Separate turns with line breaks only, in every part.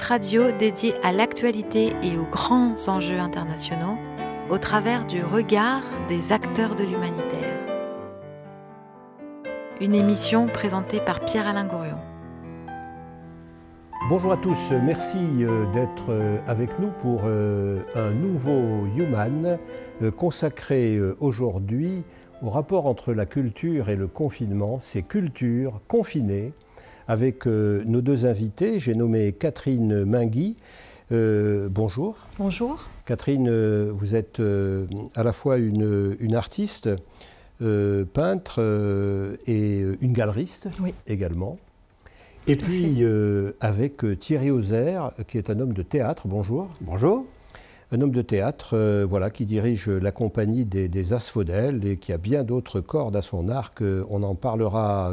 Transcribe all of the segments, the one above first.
Radio dédié à l'actualité et aux grands enjeux internationaux au travers du regard des acteurs de l'humanitaire. Une émission présentée par Pierre-Alain Gourion.
Bonjour à tous, merci euh, d'être euh, avec nous pour euh, un nouveau Human consacré aujourd'hui au rapport entre la culture et le confinement, ces cultures confinées, avec nos deux invités. J'ai nommé Catherine Mingui. bonjour.
Bonjour.
Catherine, vous êtes à la fois une, artiste, peintre et une galeriste également. Et puis euh, avec euh, Thierry Auzer, qui est un homme de théâtre. Bonjour.
Bonjour.
Un homme de théâtre, euh, voilà, qui dirige la compagnie des, Asphodèles et qui a bien d'autres cordes à son arc. On en parlera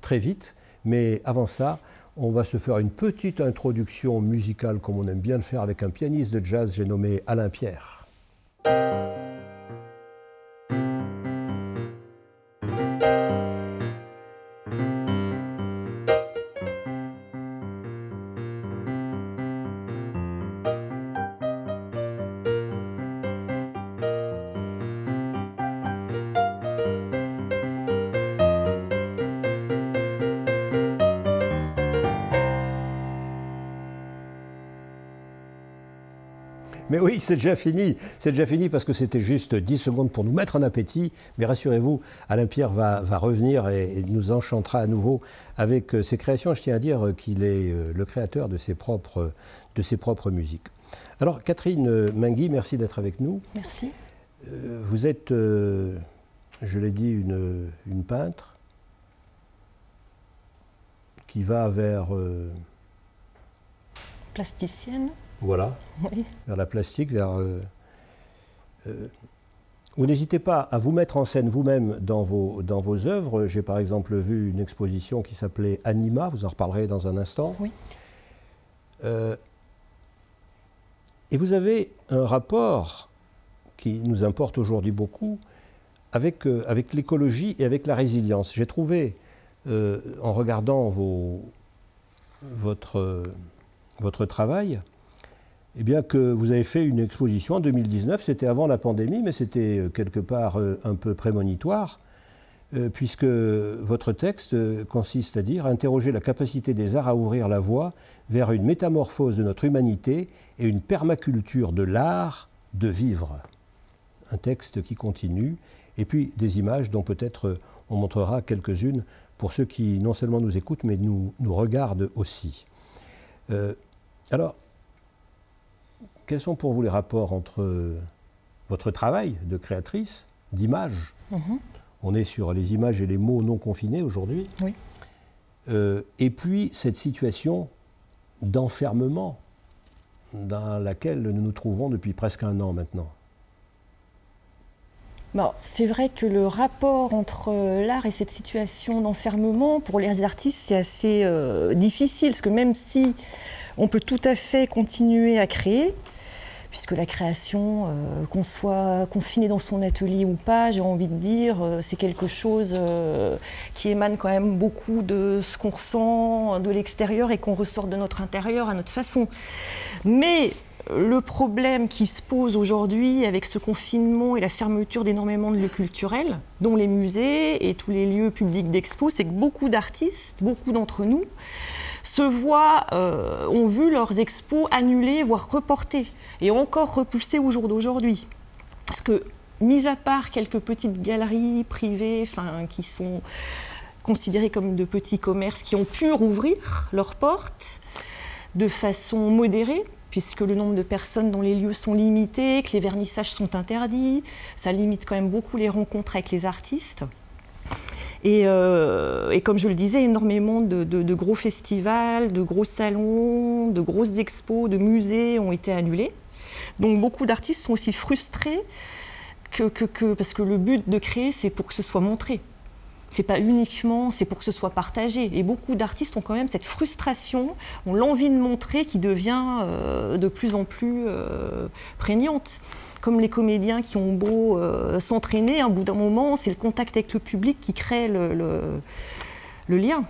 très vite. Mais avant ça, on va se faire une petite introduction musicale, comme on aime bien le faire avec un pianiste de jazz, j'ai nommé Alain Pierre. Oui, c'est déjà fini. C'est déjà fini parce que c'était juste 10 secondes pour nous mettre en appétit. Mais rassurez-vous, Alain Pierre va, revenir et, nous enchantera à nouveau avec euh, ses créations. Je tiens à dire qu'il est euh, le créateur de ses propres, de ses propres musiques. Alors, Catherine Mingui, merci d'être avec nous.
Merci.
Euh, vous êtes, je l'ai dit, une, une, peintre qui va vers.
Plasticienne
voilà, vers la plastique, vers... Euh, euh, vous n'hésitez pas à vous mettre en scène vous-même dans vos, dans vos œuvres. J'ai par exemple vu une exposition qui s'appelait Anima, vous en reparlerez dans un instant.
Oui.
Euh, et vous avez un rapport qui nous importe aujourd'hui beaucoup avec, avec l'écologie et avec la résilience. J'ai trouvé, en regardant vos, votre, votre travail, eh bien, que vous avez fait une exposition en 2019, c'était avant la pandémie, mais c'était euh, quelque part euh, un peu prémonitoire, euh, puisque votre texte consiste à dire interroger la capacité des arts à ouvrir la voie vers une métamorphose de notre humanité et une permaculture de l'art de vivre. Un texte qui continue, et puis des images dont peut-être on montrera quelques-unes pour ceux qui non seulement nous écoutent, mais nous, nous regardent aussi. alors, quels sont pour vous les rapports entre votre travail de créatrice, d'image mhm. On est sur les images et les mots non confinés aujourd'hui.
Oui.
Euh, et puis cette situation d'enfermement dans laquelle nous nous trouvons depuis presque un an maintenant.
Bon, c'est vrai que le rapport entre l'art et cette situation d'enfermement, pour les artistes, c'est assez euh, difficile, parce que même si on peut tout à fait continuer à créer, puisque la création, euh, qu'on soit confiné dans son atelier ou pas, j'ai envie de dire, euh, c'est quelque chose euh, qui émane quand même beaucoup de ce qu'on ressent de l'extérieur et qu'on ressort de notre intérieur à notre façon. Mais le problème qui se pose aujourd'hui avec ce confinement et la fermeture d'énormément de lieux culturels, dont les musées et tous les lieux publics d'expo, c'est que beaucoup d'artistes, beaucoup d'entre nous, se voient, euh, ont vu leurs expos annulés, voire reportés, et encore repoussés au jour d'aujourd'hui. Parce que, mis à part quelques petites galeries privées, qui sont considérées comme de petits commerces, qui ont pu rouvrir leurs portes de façon modérée, puisque le nombre de personnes dans les lieux sont limités, que les vernissages sont interdits, ça limite quand même beaucoup les rencontres avec les artistes. Euh, et, comme je le disais, énormément de, gros festivals, de gros salons, de grosses expos, de musées ont été annulés. Donc beaucoup d'artistes sont aussi frustrés que, parce que le but de créer, c'est pour que ce soit montré. C'est pas uniquement, c'est pour que ce soit partagé. Et beaucoup d'artistes ont quand même cette frustration, ont l'envie de montrer qui devient euh, de plus en plus euh, prégnante comme les comédiens qui ont beau euh, s'entraîner, un bout d'un moment, c'est le contact avec le public qui crée le, lien.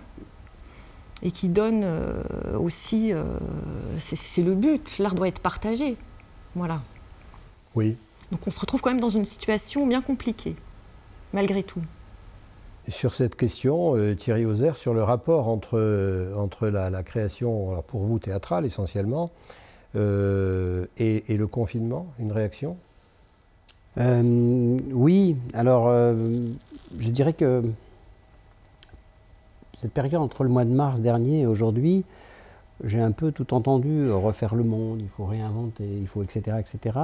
et qui donne euh, aussi, euh, c'est le but, l'art doit être partagé. Voilà.
Oui.
Donc on se retrouve quand même dans une situation bien compliquée, malgré tout.
Sur cette question, Thierry Auzer, sur le rapport entre, entre la, création, alors pour vous théâtrale essentiellement, et, et, le confinement, une réaction?
Oui, alors je dirais que cette période entre le mois de mars dernier et aujourd'hui, j'ai un peu tout entendu euh, refaire le monde, il faut réinventer, il faut etc. etc.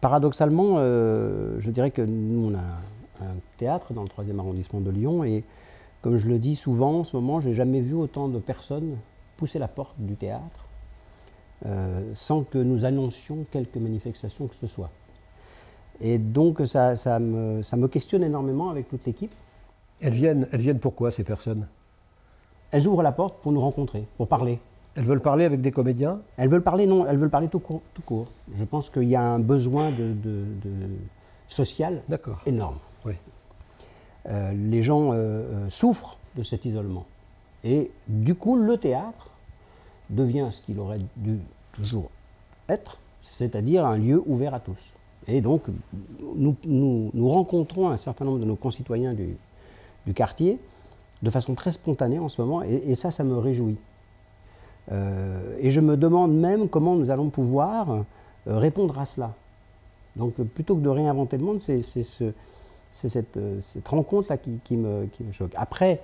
Paradoxalement, euh, je dirais que nous, on a un théâtre dans le 3e arrondissement de Lyon et comme je le dis souvent en ce moment, j'ai jamais vu autant de personnes pousser la porte du théâtre euh, sans que nous annoncions quelques manifestations que ce soit. Et donc ça, ça, me, ça me questionne énormément avec toute l'équipe.
Elles viennent, elles viennent pourquoi, ces personnes?
Elles ouvrent la porte pour nous rencontrer, pour parler.
Elles veulent parler avec des comédiens?
Elles veulent parler, non, elles veulent parler tout court. Tout court. Je pense qu'il y a un besoin de, social énorme.
Oui.
Euh, les gens euh, euh, souffrent de cet isolement. Et du coup, le théâtre devient ce qu'il aurait dû toujours être, c'est-à-dire un lieu ouvert à tous. Et donc, nous, nous rencontrons un certain nombre de nos concitoyens du, quartier de façon très spontanée en ce moment, et, ça, ça me réjouit. Euh, et je me demande même comment nous allons pouvoir euh, répondre à cela. Donc plutôt que de réinventer le monde, c'est euh, cette rencontre-là qui, me, qui, me, choque. Après...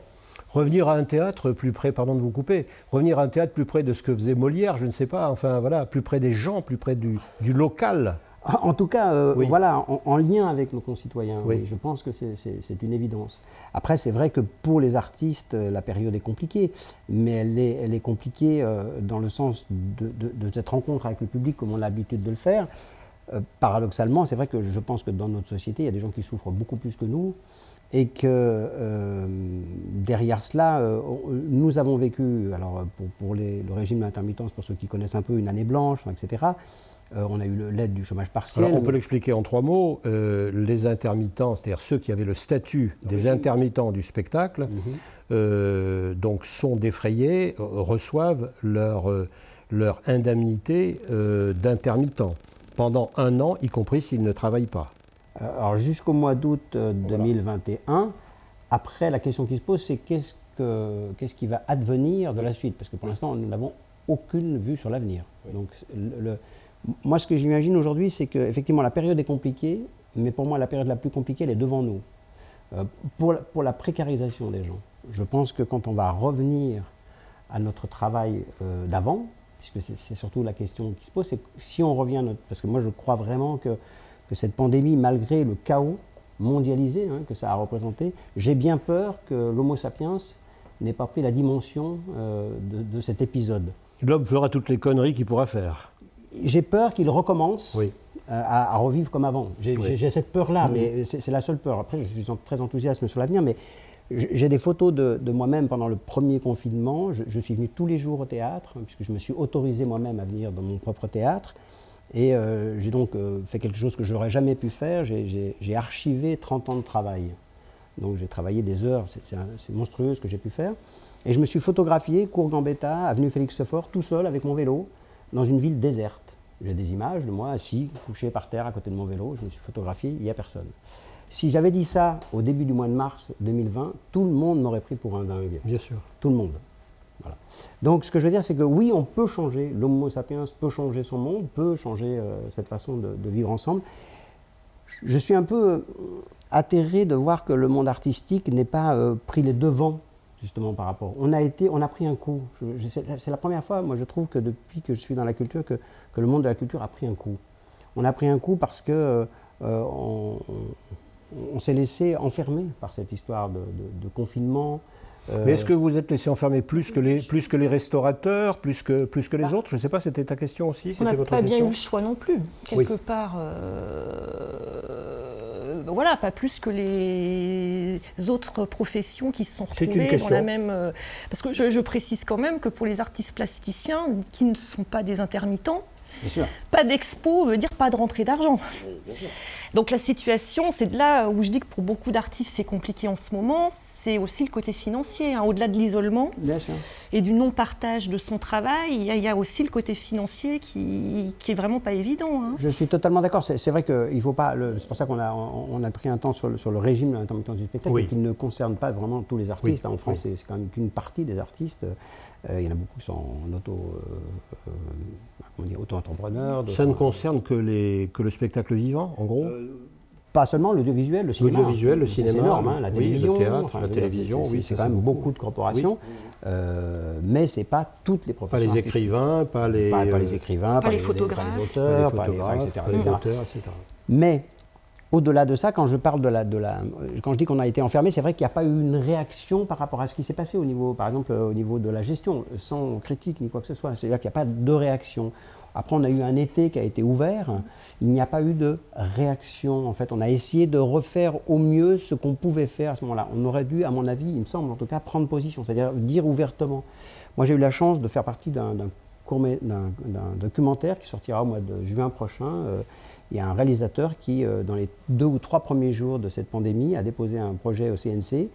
Revenir à un théâtre plus près, pardon de vous couper, revenir à un théâtre plus près de ce que faisait Molière, je ne sais pas, enfin voilà, plus près des gens, plus près du, du local.
En tout cas, euh, voilà, en, lien avec nos concitoyens. Oui. Je pense que c'est une évidence. Après, c'est vrai que pour les artistes, euh, la période est compliquée, mais elle est, elle est compliquée euh, dans le sens de, cette rencontre avec le public, comme on a l'habitude de le faire. paradoxalement, c'est vrai que je pense que dans notre société, il y a des gens qui souffrent beaucoup plus que nous, et que derrière cela, nous avons vécu, alors pour, le régime d'intermittence, pour ceux qui connaissent un peu, une année blanche, etc. Euh, on a eu l'aide du chômage partiel.
on peut l'expliquer en trois mots. Euh, les intermittents, c'est-à-dire ceux qui avaient le statut des intermittents du spectacle, mhm. euh, donc sont défrayés, reçoivent leur, leur indemnité d'intermittent pendant un an, y compris s'ils ne travaillent pas.
Alors jusqu'au mois d'août 2021, après la question qui se pose, c'est qu'est-ce, qu'est-ce qui va advenir de la suite? Parce que pour l'instant, nous n'avons aucune vue sur l'avenir. Donc le, moi, ce que j'imagine aujourd'hui, c'est qu'effectivement, la période est compliquée, mais pour moi, la période la plus compliquée, elle est devant nous. Euh, pour, pour, la précarisation des gens. Je pense que quand on va revenir à notre travail euh, d'avant, puisque c'est surtout la question qui se pose, c'est si on revient, notre, parce que moi je crois vraiment que, que cette pandémie, malgré le chaos mondialisé hein, que ça a représenté, j'ai bien peur que l'Homo sapiens n'ait pas pris la dimension euh, de, de cet épisode.
L'homme fera toutes les conneries qu'il pourra faire
j'ai peur qu'il recommence euh, à, revivre comme avant. J'ai cette peur-là, mais c'est la seule peur. Après, je suis très enthousiaste sur l'avenir, mais j'ai des photos de, moi-même pendant le premier confinement. Je, suis venu tous les jours au théâtre, puisque je me suis autorisé moi-même à venir dans mon propre théâtre. Et euh, j'ai donc euh, fait quelque chose que je n'aurais jamais pu faire. J'ai archivé 30 ans de travail. Donc j'ai travaillé des heures, c'est monstrueux ce que j'ai pu faire. Et je me suis photographié, cours Gambetta, avenue Félix Sefort, tout seul avec mon vélo dans une ville déserte. J'ai des images de moi assis, couché par terre à côté de mon vélo, je me suis photographié, il n'y a personne. Si j'avais dit ça au début du mois de mars 2020, tout le monde m'aurait pris pour un dingue.
Bien sûr.
Tout le monde. Donc ce que je veux dire, c'est que oui, on peut changer, l'homo sapiens peut changer son monde, peut changer euh, cette façon de, vivre ensemble. Je suis un peu euh, atterré de voir que le monde artistique n'ait pas euh, pris les devants justement par rapport. On a été, on a pris un coup. C'est la première fois, moi je trouve que depuis que je suis dans la culture, que, le monde de la culture a pris un coup. On a pris un coup parce que on, s'est laissé enfermer par cette histoire de, confinement.
Euh, Mais est-ce que vous êtes laissé enfermer plus que les, plus que les restaurateurs, plus que, plus que les bah. autres? Je ne sais pas, c'était ta question aussi
On n'a pas bien eu le choix non plus. Quelque part, euh, voilà, pas plus que les autres professions qui se sont retrouvées dans la même. Euh, parce que je, précise quand même que pour les artistes plasticiens qui ne sont pas des intermittents, Pas d'expo veut dire pas de rentrée d'argent. Donc la situation, c'est de là où je dis que pour beaucoup d'artistes c'est compliqué en ce moment, c'est aussi le côté financier. Hein. Au-delà de l'isolement et du non-partage de son travail, il y, a aussi le côté financier qui, qui est vraiment pas évident. Hein.
Je suis totalement d'accord. C'est vrai qu'il faut pas. C'est pour ça qu'on a, on a pris un temps sur le, sur le régime de l'intermittence du spectacle qui ne concerne pas vraiment tous les artistes. En France, c'est quand même qu'une partie des artistes. Euh, il y en a beaucoup qui sont en auto. Euh, euh, auto-entrepreneurs.
Ça ne concerne que, les, que le spectacle vivant, en gros?
Pas seulement l'audiovisuel, le cinéma.
L'audiovisuel, le cinéma, c'est
énorme, hein, la télévision,
le théâtre, la télévision, oui,
c'est quand même beaucoup, de corporations, euh, mais c'est pas toutes les professions.
Pas les écrivains, pas les,
pas, les écrivains,
pas, les, photographes,
pas les auteurs, pas les, etc., etc. Mais au-delà de ça, quand je parle de la, de la quand je dis qu'on a été enfermé, c'est vrai qu'il n'y a pas eu une réaction par rapport à ce qui s'est passé au niveau, par exemple, au niveau de la gestion, sans critique ni quoi que ce soit. C'est-à-dire qu'il n'y a pas de réaction. Après, on a eu un été qui a été ouvert. Il n'y a pas eu de réaction. En fait, on a essayé de refaire au mieux ce qu'on pouvait faire à ce moment-là. On aurait dû, à mon avis, il me semble en tout cas, prendre position, c'est-à-dire dire ouvertement. Moi, j'ai eu la chance de faire partie d'un documentaire qui sortira au mois de juin prochain. Euh, il y a un réalisateur qui, euh, dans les deux ou trois premiers jours de cette pandémie, a déposé un projet au CNC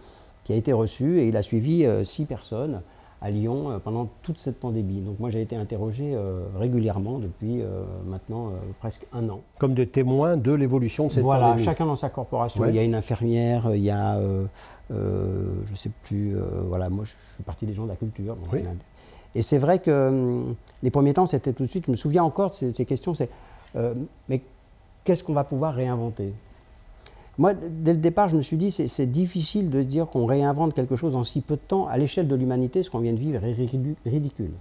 qui a été reçu et il a suivi euh, six personnes à Lyon euh, pendant toute cette pandémie. Donc moi j'ai été interrogé euh, régulièrement depuis euh, maintenant presque un an.
Comme des témoins de l'évolution de cette
pandémie.
Voilà,
chacun dans sa corporation. Il y a une infirmière, il y a, je ne sais plus, voilà, moi je suis partie des gens de la culture. Et c'est vrai que hum, les premiers temps c'était tout de suite, je me souviens encore de ces, ces questions, c'est mais qu'est-ce qu'on va pouvoir réinventer? Moi, dès le départ, je me suis dit, c'est difficile de dire qu'on réinvente quelque chose en si peu de temps. À l'échelle de l'humanité, ce qu'on vient de vivre est ridicule.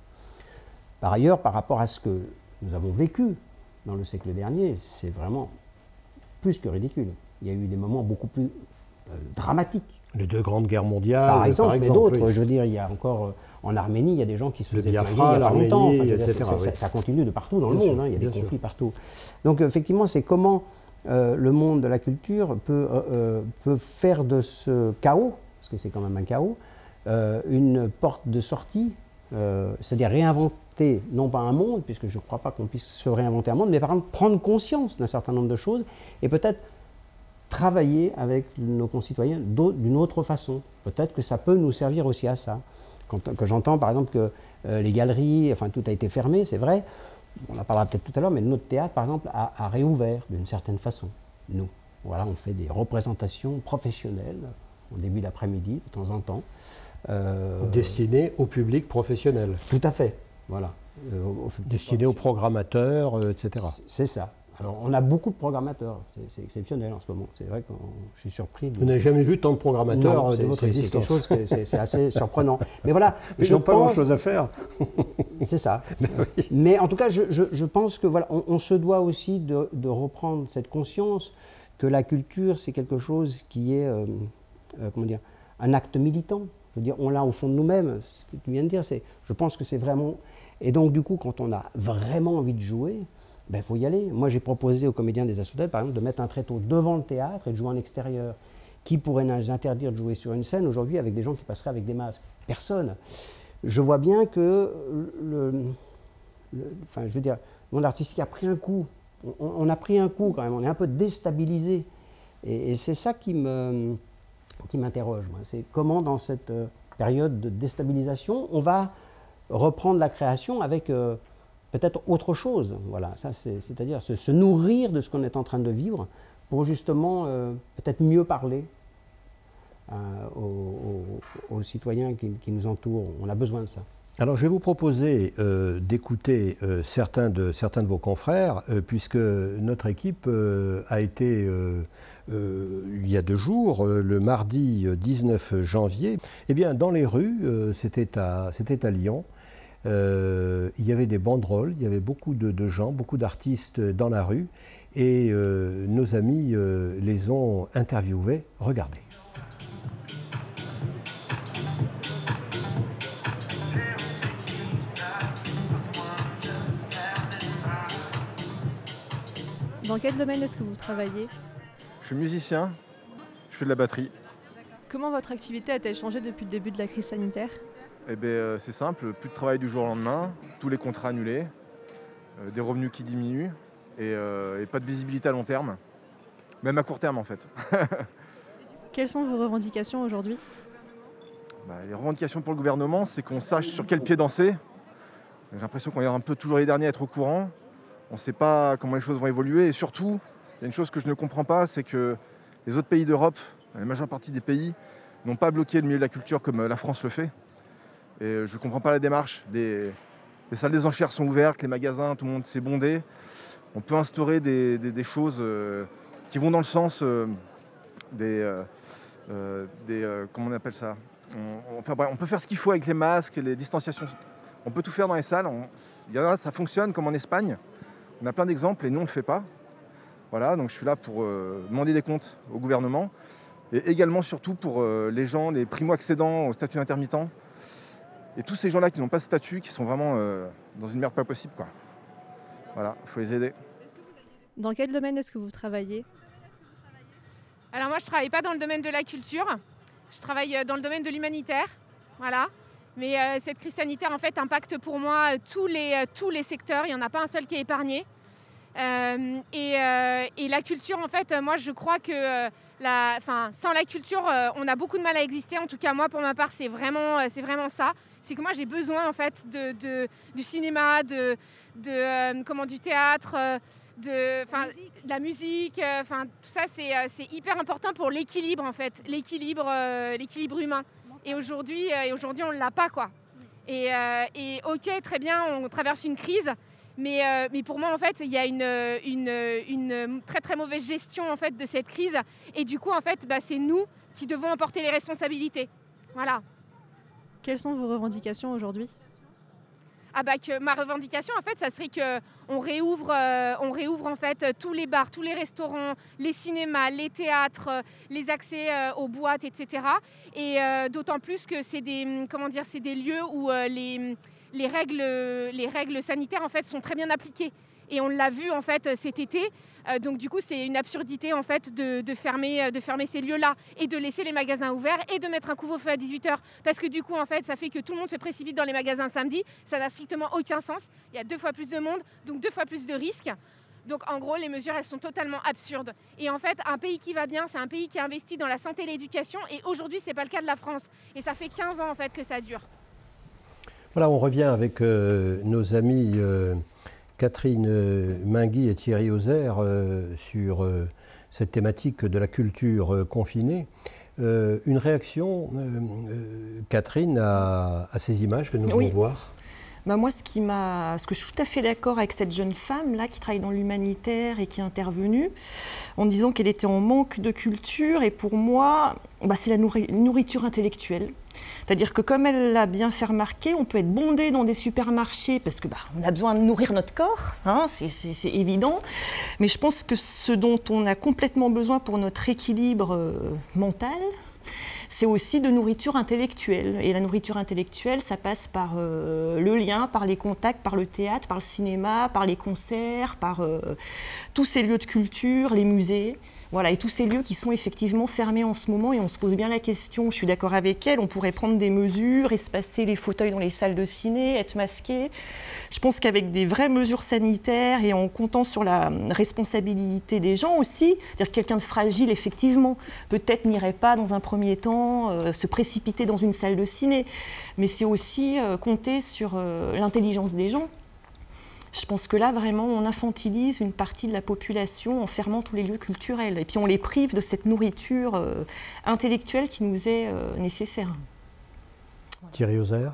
Par ailleurs, par rapport à ce que nous avons vécu dans le siècle dernier, c'est vraiment plus que ridicule. Il y a eu des moments beaucoup plus euh, dramatiques.
Les deux grandes guerres mondiales,
par exemple, mais d'autres. Je veux dire, il y a encore euh, en Arménie, il y a des gens qui se faisaient
Biafra, il y a longtemps.
etc. Ça, continue de partout dans le monde. Hein. il y a des conflits partout. Donc, effectivement, c'est comment euh, le monde de la culture peut, euh, euh, peut, faire de ce chaos, parce que c'est quand même un chaos, une porte de sortie, c'est-à-dire réinventer, non pas un monde, puisque je ne crois pas qu'on puisse se réinventer un monde, mais par exemple prendre conscience d'un certain nombre de choses et peut-être travailler avec nos concitoyens d'une autre façon. Peut-être que ça peut nous servir aussi à ça. Quand, que j'entends par exemple que les galeries, enfin tout a été fermé, c'est vrai, on en parlera peut-être tout à l'heure, mais notre théâtre, par exemple, a, réouvert d'une certaine façon. Nous, voilà, on fait des représentations professionnelles au début d'après-midi, de temps en temps.
Euh, Destinées au public professionnel.
Tout à fait, voilà.
Euh, Destinées aux programmateurs, euh, etc.
C'est ça. Alors, on a beaucoup de programmateurs, c'est exceptionnel en ce moment. C'est vrai que je suis surpris.
Vous n'avez jamais vu tant de programmateurs
de
votre
existence. C'est quelque chose, c'est assez surprenant. Mais voilà.
Ils n'ont pas grand-chose à faire.
c'est ça. Ben Mais en tout cas, je, pense que voilà, on, se doit aussi de, reprendre cette conscience que la culture, c'est quelque chose qui est, euh, euh, comment dire, un acte militant. Je veux dire, on l'a au fond de nous-mêmes. Ce que tu viens de dire, c'est, je pense que c'est vraiment. Et donc, du coup, quand on a vraiment envie de jouer, il ben, faut y aller. Moi, j'ai proposé aux comédiens des Assoudelles, par exemple, de mettre un tréteau devant le théâtre et de jouer en extérieur. Qui pourrait nous interdire de jouer sur une scène aujourd'hui avec des gens qui passeraient avec des masques? Personne. Je vois bien que le, enfin, je veux dire, le monde artistique a pris un coup. On, a pris un coup quand même. On est un peu déstabilisé. Et, c'est ça qui me qui m'interroge. C'est comment dans cette euh, période de déstabilisation, on va reprendre la création avec euh, peut-être autre chose. Voilà, ça c'est-à-dire se, nourrir de ce qu'on est en train de vivre pour justement euh, peut-être mieux parler euh, aux, citoyens qui, nous entourent. On a besoin de ça.
Alors je vais vous proposer euh, d'écouter certains, de, vos confrères, puisque notre équipe a été, il y a deux jours, le mardi 19 janvier, eh bien, dans les rues, c'était à Lyon, euh, il y avait des banderoles, il y avait beaucoup de, gens, beaucoup d'artistes dans la rue, et euh, nos amis euh, les ont interviewés. Regardez.
Dans quel domaine est-ce que vous travaillez?
Je suis musicien, je fais de la batterie.
Comment votre activité a-t-elle changé depuis le début de la crise sanitaire?
Eh bien, euh, c'est simple, plus de travail du jour au lendemain, tous les contrats annulés. des revenus qui diminuent et, pas de visibilité à long terme, même à court terme en fait.
Quelles sont vos revendications aujourd'hui?
Bah, Les revendications pour le gouvernement, c'est qu'on sache sur quel pied danser. J'ai l'impression qu'on est un peu toujours les derniers à être au courant. On ne sait pas comment les choses vont évoluer et surtout, il y a une chose que je ne comprends pas, c'est que les autres pays d'Europe, la majeure partie des pays, n'ont pas bloqué le milieu de la culture comme la France le fait. Et je ne comprends pas la démarche. Les, salles des enchères sont ouvertes, les magasins, tout le monde s'est bondé. On peut instaurer des, choses euh, qui vont dans le sens euh, des, euh, comment on appelle ça? On, on peut faire ce qu'il faut avec les masques, les distanciations. On peut tout faire dans les salles. y a, ça fonctionne comme en Espagne. On a plein d'exemples et nous on ne le fait pas. Voilà, donc je suis là pour demander des comptes au gouvernement et également surtout pour les gens, les primo-accédants au statut intermittent et tous ces gens-là qui n'ont pas de statut, qui sont vraiment euh, dans une merde pas possible. Quoi. Voilà, il faut les aider.
Dans quel domaine est-ce que vous travaillez?
Alors moi, je ne travaille pas dans le domaine de la culture. Je travaille euh, dans le domaine de l'humanitaire. Voilà. Mais euh, cette crise sanitaire, en fait, impacte pour moi tous les, tous les secteurs. Il n'y en a pas un seul qui est épargné. et, et, la culture, en fait, moi, je crois que la, sans la culture, on a beaucoup de mal à exister. En tout cas, moi, pour ma part, c'est vraiment, c'est vraiment ça c'est que moi j'ai besoin en fait de, du cinéma, de, de euh, comment, du théâtre, euh, de, la musique, euh, enfin tout ça c'est hyper important pour l'équilibre en fait, l'équilibre l'équilibre humain. Et aujourd'hui et aujourd'hui on l'a pas quoi. Et, et, ok très bien on traverse une crise. Mais, mais, pour moi, en fait, il y a une, une, une, très très mauvaise gestion en fait de cette crise. Et du coup, en fait, bah, c'est nous qui devons emporter les responsabilités. Voilà.
Quelles sont vos revendications aujourd'hui?
Ah bah ma revendication en fait ça serait que on réouvre euh, on réouvre en fait tous les bars tous les restaurants les cinémas les théâtres euh, les accès euh, aux boîtes etc et d'autant plus que c'est des comment dire c'est des lieux où les, les règles les règles sanitaires en fait sont très bien appliquées. Et on l'a vu en fait cet été euh, donc du coup, c'est une absurdité en fait de, fermer, euh, de fermer ces lieux-là et de laisser les magasins ouverts et de mettre un couvre-feu à 18h. Parce que du coup, en fait, ça fait que tout le monde se précipite dans les magasins samedi. Ça n'a strictement aucun sens. Il y a deux fois plus de monde, donc deux fois plus de risques. Donc en gros, les mesures, elles sont totalement absurdes. Et en fait, un pays qui va bien, c'est un pays qui investit dans la santé et l'éducation. Et aujourd'hui, ce n'est pas le cas de la France. Et ça fait 15 ans en fait que ça dure.
Voilà, on revient avec euh, nos amis Catherine euh, Mingui et Thierry Auzer euh, sur euh, cette thématique de la culture confinée. une réaction, Catherine, à, ces images que nous venons voir?
Bah moi, ce, que je suis tout à fait d'accord avec cette jeune femme là qui travaille dans l'humanitaire et qui est intervenue en disant qu'elle était en manque de culture. Et pour moi, bah, c'est la nourriture intellectuelle. C'est-à-dire que comme elle l'a bien fait remarquer, on peut être bondé dans des supermarchés parce que bah, on a besoin de nourrir notre corps, hein, c'est évident. Mais je pense que ce dont on a complètement besoin pour notre équilibre euh, mental, c'est aussi de nourriture intellectuelle. Et la nourriture intellectuelle, ça passe par euh, le lien, par les contacts, par le théâtre, par le cinéma, par les concerts, par euh, tous ces lieux de culture, les musées. Voilà, et tous ces lieux qui sont effectivement fermés en ce moment, et on se pose bien la question, je suis d'accord avec elle, on pourrait prendre des mesures, espacer les fauteuils dans les salles de ciné, être masqué. Je pense qu'avec des vraies mesures sanitaires et en comptant sur la responsabilité des gens aussi, dire quelqu'un de fragile, effectivement, peut-être n'irait pas dans un premier temps euh, se précipiter dans une salle de ciné, mais c'est aussi euh, compter sur euh, l'intelligence des gens. Je pense que là, vraiment, on infantilise une partie de la population en fermant tous les lieux culturels. Et puis on les prive de cette nourriture euh, intellectuelle qui nous est euh, nécessaire.
Thierry Ozer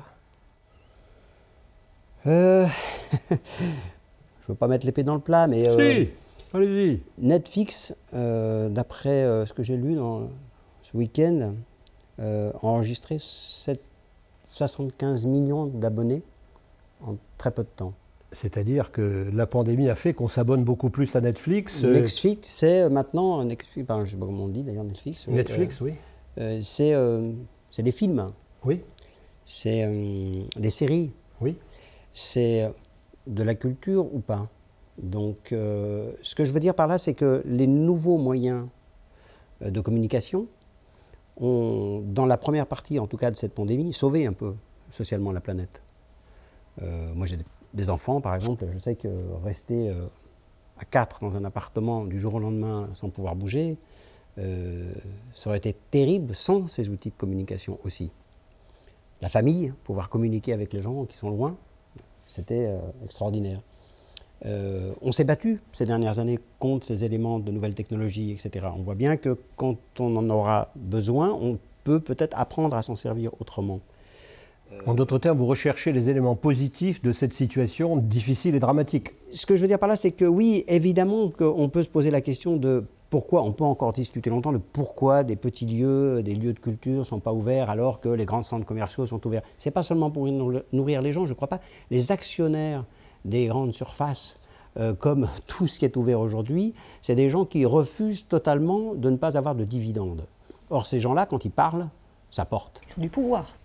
euh, Je ne veux pas mettre l'épée dans le plat, mais...
si Allez-y
Netflix, d'après ce que j'ai lu dans ce week-end, a enregistré 75 millions d'abonnés en très peu de temps.
C'est-à-dire que la pandémie a fait qu'on s'abonne beaucoup plus à Netflix.
Euh, Netflix, c'est euh, maintenant, Netflix, je ne sais pas comment on dit d'ailleurs, Netflix.
Netflix, oui.
Euh, c'est des films.
Oui.
C'est des séries.
Oui.
C'est de la culture ou pas? Donc, ce que je veux dire par là, c'est que les nouveaux moyens de communication ont, dans la première partie en tout cas de cette pandémie, sauvé un peu socialement la planète. moi, j'ai des enfants, par exemple. Je sais que rester à quatre dans un appartement du jour au lendemain sans pouvoir bouger, ça aurait été terrible sans ces outils de communication aussi. La famille, pouvoir communiquer avec les gens qui sont loin, c'était extraordinaire. Euh, on s'est battu ces dernières années contre ces éléments de nouvelles technologies, etc. On voit bien que quand on en aura besoin, on peut peut-être apprendre à s'en servir autrement.
En d'autres termes, vous recherchez les éléments positifs de cette situation difficile et dramatique.
Ce que je veux dire par là, c'est que oui, évidemment qu'on peut se poser la question de pourquoi, on peut encore discuter longtemps de pourquoi des petits lieux, des lieux de culture ne sont pas ouverts alors que les grands centres commerciaux sont ouverts. Ce n'est pas seulement pour nourrir les gens, je ne crois pas. Les actionnaires des grandes surfaces, euh, comme tout ce qui est ouvert aujourd'hui, c'est des gens qui refusent totalement de ne pas avoir de dividendes. Or, ces gens-là, quand ils parlent, ça porte.
Ils ont du pouvoir.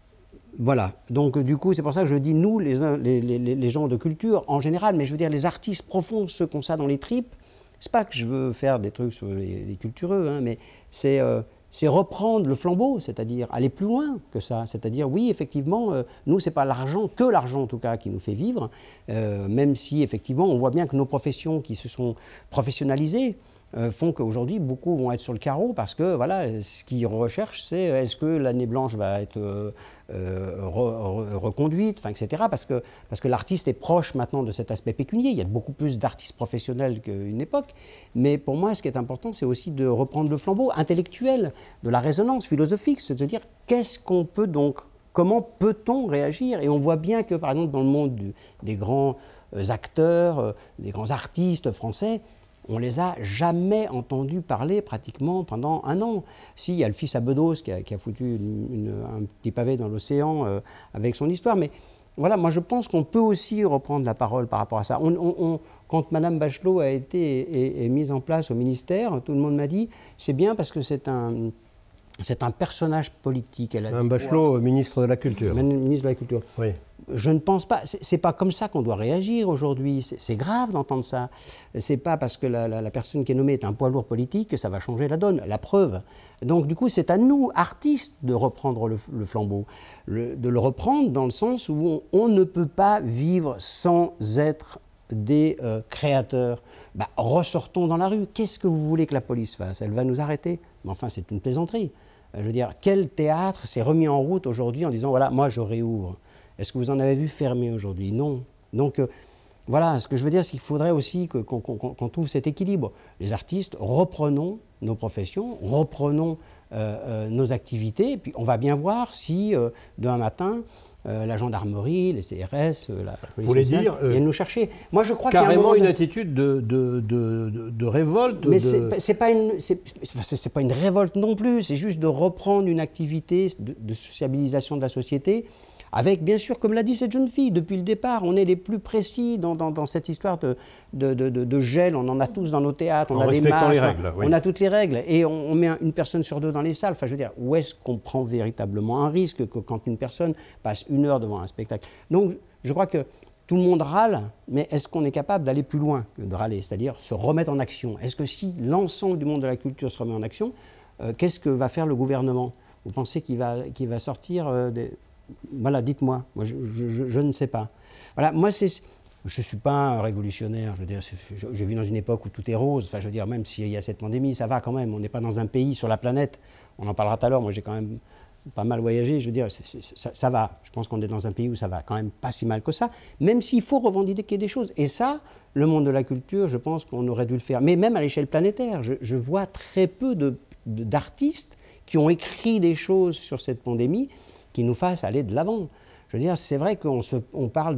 Voilà. Donc, du coup, c'est pour ça que je dis nous, les, gens de culture en général, mais je veux dire les artistes profonds, ceux qui ont ça dans les tripes. C'est pas que je veux faire des trucs sur les, cultureux, hein, mais c'est euh, c'est reprendre le flambeau, c'est-à-dire aller plus loin que ça. C'est-à-dire, oui, effectivement, euh, nous, ce n'est pas l'argent, que l'argent en tout cas, qui nous fait vivre, euh, même si effectivement, on voit bien que nos professions qui se sont professionnalisées, euh, font qu'aujourd'hui, beaucoup vont être sur le carreau parce que voilà, ce qu'ils recherchent, c'est est-ce que l'année blanche va être euh, euh, reconduite, etc. Parce que, parce que l'artiste est proche maintenant de cet aspect pécunier. Il y a beaucoup plus d'artistes professionnels qu'à une époque. Mais pour moi, ce qui est important, c'est aussi de reprendre le flambeau intellectuel, de la résonance philosophique, c'est de dire qu'est-ce qu'on peut donc comment peut-on réagir? Et on voit bien que, par exemple, dans le monde des grands acteurs, des grands artistes français, on les a jamais entendus parler pratiquement pendant un an. Si, il y a le fils à Bedos qui a, foutu un petit pavé dans l'océan euh, avec son histoire, mais voilà, moi je pense qu'on peut aussi reprendre la parole par rapport à ça. quand Mme Bachelot a été mise en place au ministère, tout le monde m'a dit c'est bien parce que c'est un, c'est un personnage politique.
Mme Bachelot, ministre de la Culture.
Ministre de la Culture.
Oui
je ne pense pas, c'est pas comme ça qu'on doit réagir aujourd'hui. C'est grave d'entendre ça. C'est pas parce que la, personne qui est nommée est un poids lourd politique que ça va changer la donne. La preuve. Donc du coup, c'est à nous, artistes, de reprendre le, flambeau, de le reprendre dans le sens où on, ne peut pas vivre sans être des euh, créateurs. Bah, ressortons dans la rue. Qu'est-ce que vous voulez que la police fasse? Elle va nous arrêter. Mais enfin, c'est une plaisanterie. Je veux dire, quel théâtre s'est remis en route aujourd'hui en disant voilà, moi je réouvre? Est-ce que vous en avez vu fermer aujourd'hui? Non. Donc euh, voilà, ce que je veux dire, c'est qu'il faudrait aussi qu'on trouve cet équilibre. Les artistes, reprenons nos professions, reprenons euh, euh, nos activités, et puis on va bien voir si demain matin, la gendarmerie, les CRS, la
police Vous dire,
viennent nous chercher.
Moi, je crois carrément une attitude de, de, de, de révolte.
Mais c'est pas une, c'est pas une révolte non plus. C'est juste de reprendre une activité de, sociabilisation de la société avec, bien sûr, comme l'a dit cette jeune fille, depuis le départ, on est les plus précis dans, cette histoire de, de, gel. On en a tous dans nos théâtres, on
a
des masques,
les règles,
on a toutes les règles. Et on, met une personne sur deux dans les salles. Enfin, je veux dire, où est-ce qu'on prend véritablement un risque que, quand une personne passe une heure devant un spectacle? Donc, je crois que tout le monde râle, mais est-ce qu'on est capable d'aller plus loin que de râler, c'est-à-dire se remettre en action Est-ce que si l'ensemble du monde de la culture se remet en action, euh, qu'est-ce que va faire le gouvernement? Vous pensez qu'il va, va sortir euh, des, voilà, dites-moi. Moi, je, ne sais pas. Voilà, moi, c'est. Je ne suis pas un révolutionnaire, je veux dire, je, vis dans une époque où tout est rose, enfin je veux dire, même s'il y a cette pandémie, ça va quand même, on n'est pas dans un pays sur la planète, on en parlera tout à l'heure, moi j'ai quand même pas mal voyagé, je veux dire, ça, va, je pense qu'on est dans un pays où ça va quand même pas si mal que ça, même s'il faut revendiquer des choses, et ça, le monde de la culture, je pense qu'on aurait dû le faire, mais même à l'échelle planétaire, je, vois très peu d'artistes qui ont écrit des choses sur cette pandémie, qui nous fasse aller de l'avant. Je veux dire, c'est vrai qu'on on parle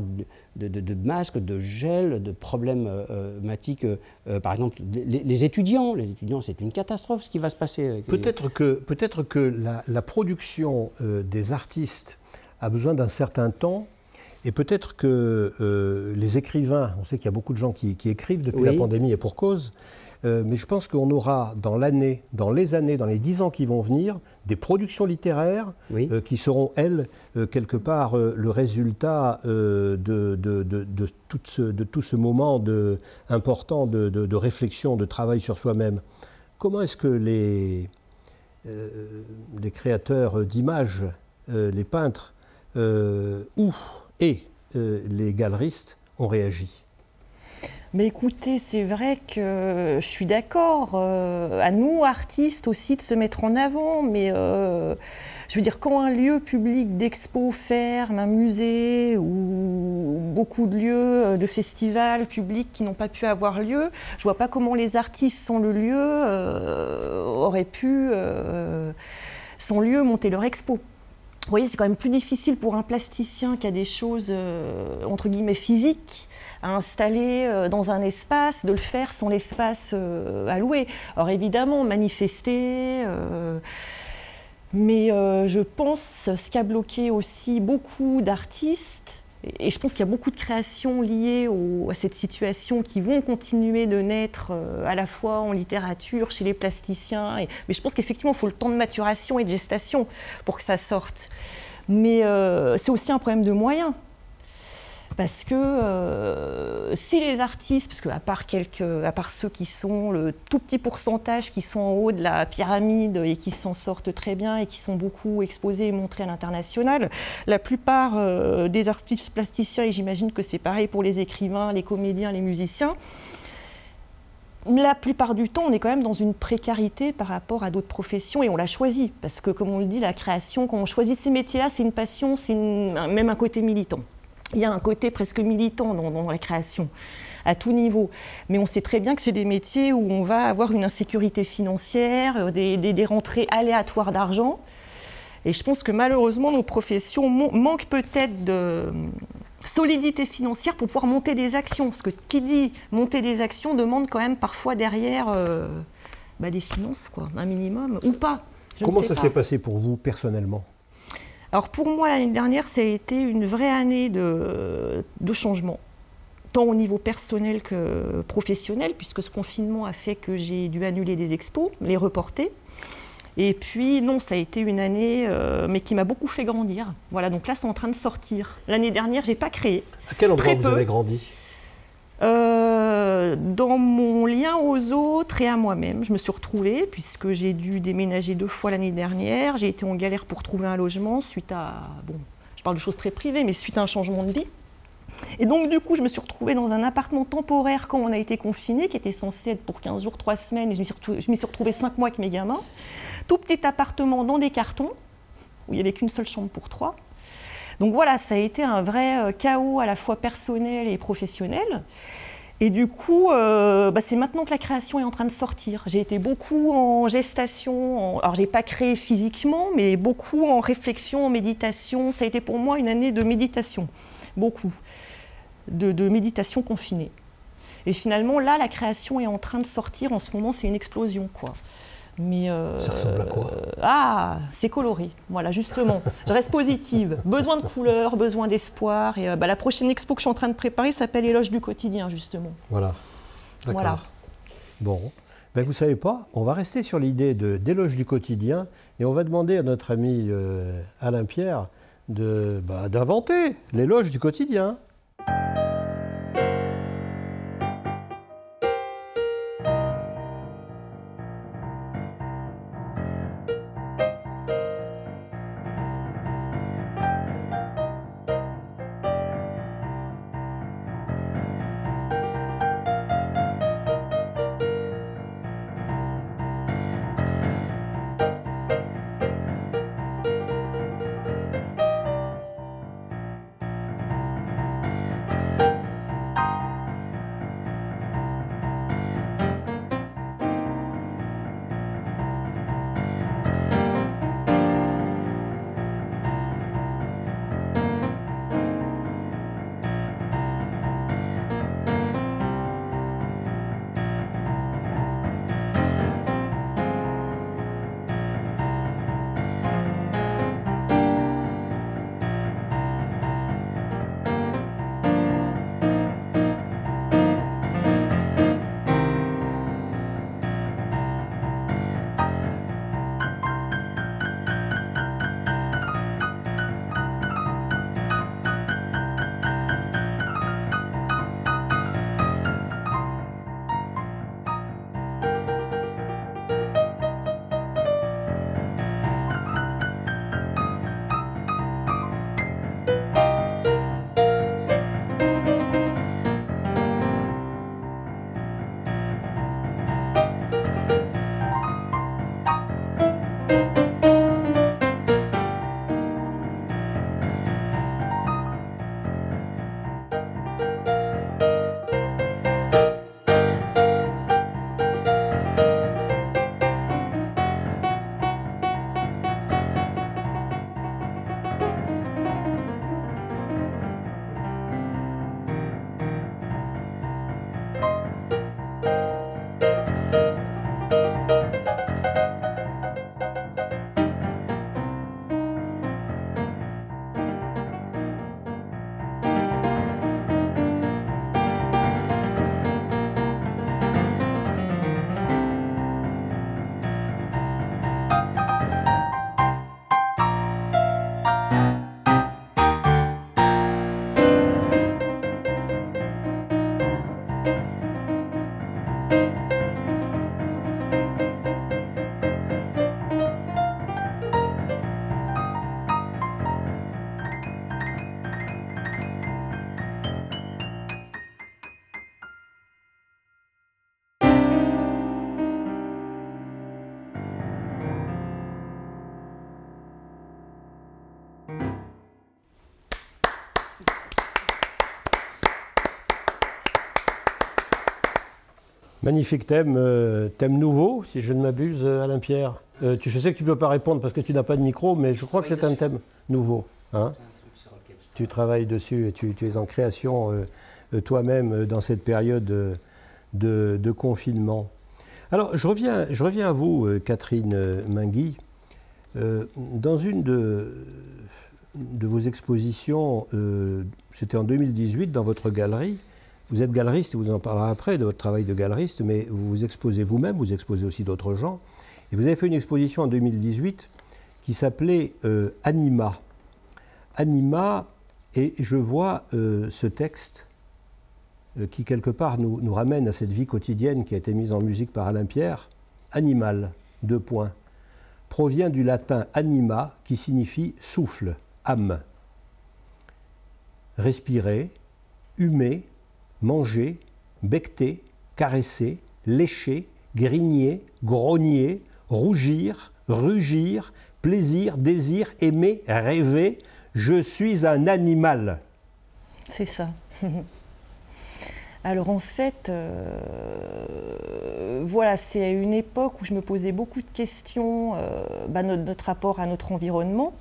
de, de, masques, de gel, de problématiques. Euh, euh, par exemple, les, étudiants, les étudiants, c'est une catastrophe ce qui va se passer.
Peut-être que, peut que la, la production euh, des artistes a besoin d'un certain temps et peut-être que les écrivains, on sait qu'il y a beaucoup de gens qui, écrivent depuis la pandémie et pour cause, euh, mais je pense qu'on aura dans l'année, dans les années, dans les dix ans qui vont venir, des productions littéraires euh, qui seront, elles, euh, quelque part, le résultat de, de, tout ce, de, tout ce, moment important de, réflexion, de travail sur soi-même. Comment est-ce que les, les créateurs d'images, les peintres ou et les galeristes ont réagi?
Mais écoutez, c'est vrai que je suis d'accord. Euh, à nous, artistes aussi, de se mettre en avant. Mais euh, je veux dire, quand un lieu public d'expo ferme, un musée ou beaucoup de lieux euh, de festivals publics qui n'ont pas pu avoir lieu, je vois pas comment les artistes sans le lieu auraient pu, sans lieu, monter leur expo. Vous voyez, c'est quand même plus difficile pour un plasticien qui a des choses, entre guillemets, physiques à installer euh, dans un espace, de le faire sans l'espace euh, alloué. Alors évidemment, manifester. Euh, mais je pense ce qui a bloqué aussi beaucoup d'artistes, et je pense qu'il y a beaucoup de créations liées à cette situation qui vont continuer de naître à la fois en littérature, chez les plasticiens. mais je pense qu'effectivement, il faut le temps de maturation et de gestation pour que ça sorte. Mais c'est aussi un problème de moyens. Parce que euh, si les artistes, parce qu'à part, quelques, à part ceux qui sont le tout petit pourcentage qui sont en haut de la pyramide et qui s'en sortent très bien et qui sont beaucoup exposés et montrés à l'international, la plupart euh, des artistes plasticiens, et j'imagine que c'est pareil pour les écrivains, les comédiens, les musiciens, la plupart du temps, on est quand même dans une précarité par rapport à d'autres professions et on l'a choisi. Parce que, comme on le dit, la création, quand on choisit ces métiers-là, c'est une passion, c'est même un côté militant il y a un côté presque militant dans, la création à tout niveau. Mais on sait très bien que c'est des métiers où on va avoir une insécurité financière, euh, des, rentrées aléatoires d'argent. Et je pense que malheureusement, nos professions manquent peut-être de solidité financière pour pouvoir monter des actions. Parce que qui dit monter des actions demande quand même parfois derrière euh, bah, des finances, quoi, un minimum, ou pas.
Comment ça s'est passé pour vous personnellement?
Alors pour moi, l'année dernière, ça a été une vraie année de, changement, tant au niveau personnel que professionnel, puisque ce confinement a fait que j'ai dû annuler des expos, les reporter. Et puis, non, ça a été une année, euh, mais qui m'a beaucoup fait grandir. Voilà, donc là, c'est en train de sortir. L'année dernière, j'ai pas créé.
À quel endroit vous avez grandi?
Euh, dans mon lien aux autres et à moi-même, je me suis retrouvée, puisque j'ai dû déménager deux fois l'année dernière. J'ai été en galère pour trouver un logement suite à. Bon, je parle de choses très privées, mais suite à un changement de vie. Et donc, du coup, je me suis retrouvée dans un appartement temporaire quand on a été confiné, qui était censé être pour 15 jours, 3 semaines, et je me suis retrouvée 5 mois avec mes gamins. Tout petit appartement dans des cartons, où il n'y avait qu'une seule chambre pour trois. Donc voilà, ça a été un vrai euh, chaos à la fois personnel et professionnel. Et du coup, euh, bah, c'est maintenant que la création est en train de sortir. J'ai été beaucoup en gestation, alors j'ai pas créé physiquement, mais beaucoup en réflexion, en méditation. Ça a été pour moi une année de méditation, beaucoup, de, de méditation confinée. Et finalement, là, la création est en train de sortir. En ce moment, c'est une explosion, quoi.
Mais euh, ça ressemble à quoi
Ah, c'est coloré. Voilà, justement. Je reste positive. Besoin de couleurs, besoin d'espoir. Et euh, bah, la prochaine expo que je suis en train de préparer s'appelle Éloge du quotidien, justement.
Voilà. D'accord. Bon. Ben, vous savez pas, on va rester sur l'idée d'éloge du quotidien et on va demander à notre ami euh, Alain Pierre bah, d'inventer l'éloge du quotidien. Magnifique thème, euh, thème nouveau, si je ne m'abuse, euh, Alain Pierre. Euh, tu, je sais que tu ne peux pas répondre parce que tu n'as pas de micro, mais je crois que c'est un thème nouveau. Hein tu travailles dessus et tu, es en création toi-même dans cette période de, confinement. Alors, je reviens, je reviens à vous, Catherine Mingui. dans une de, de vos expositions, c'était en 2018 dans votre galerie, vous êtes galeriste, vous en parlerez après de votre travail de galeriste, mais vous vous exposez vous-même, vous exposez aussi d'autres gens. Et vous avez fait une exposition en 2018 qui s'appelait euh, Anima. Anima, et je vois euh, ce texte euh, qui quelque part nous, nous, ramène à cette vie quotidienne qui a été mise en musique par Alain Pierre. Animal, deux points, provient du latin anima qui signifie souffle, âme. Respirer, humer, manger, becter, caresser, lécher, grigner, grogner, rougir, rugir, plaisir, désir, aimer, rêver. Je suis un animal.
C'est ça. Alors en fait, euh, voilà, c'est une époque où je me posais beaucoup de questions, euh, bah, notre, rapport à notre environnement,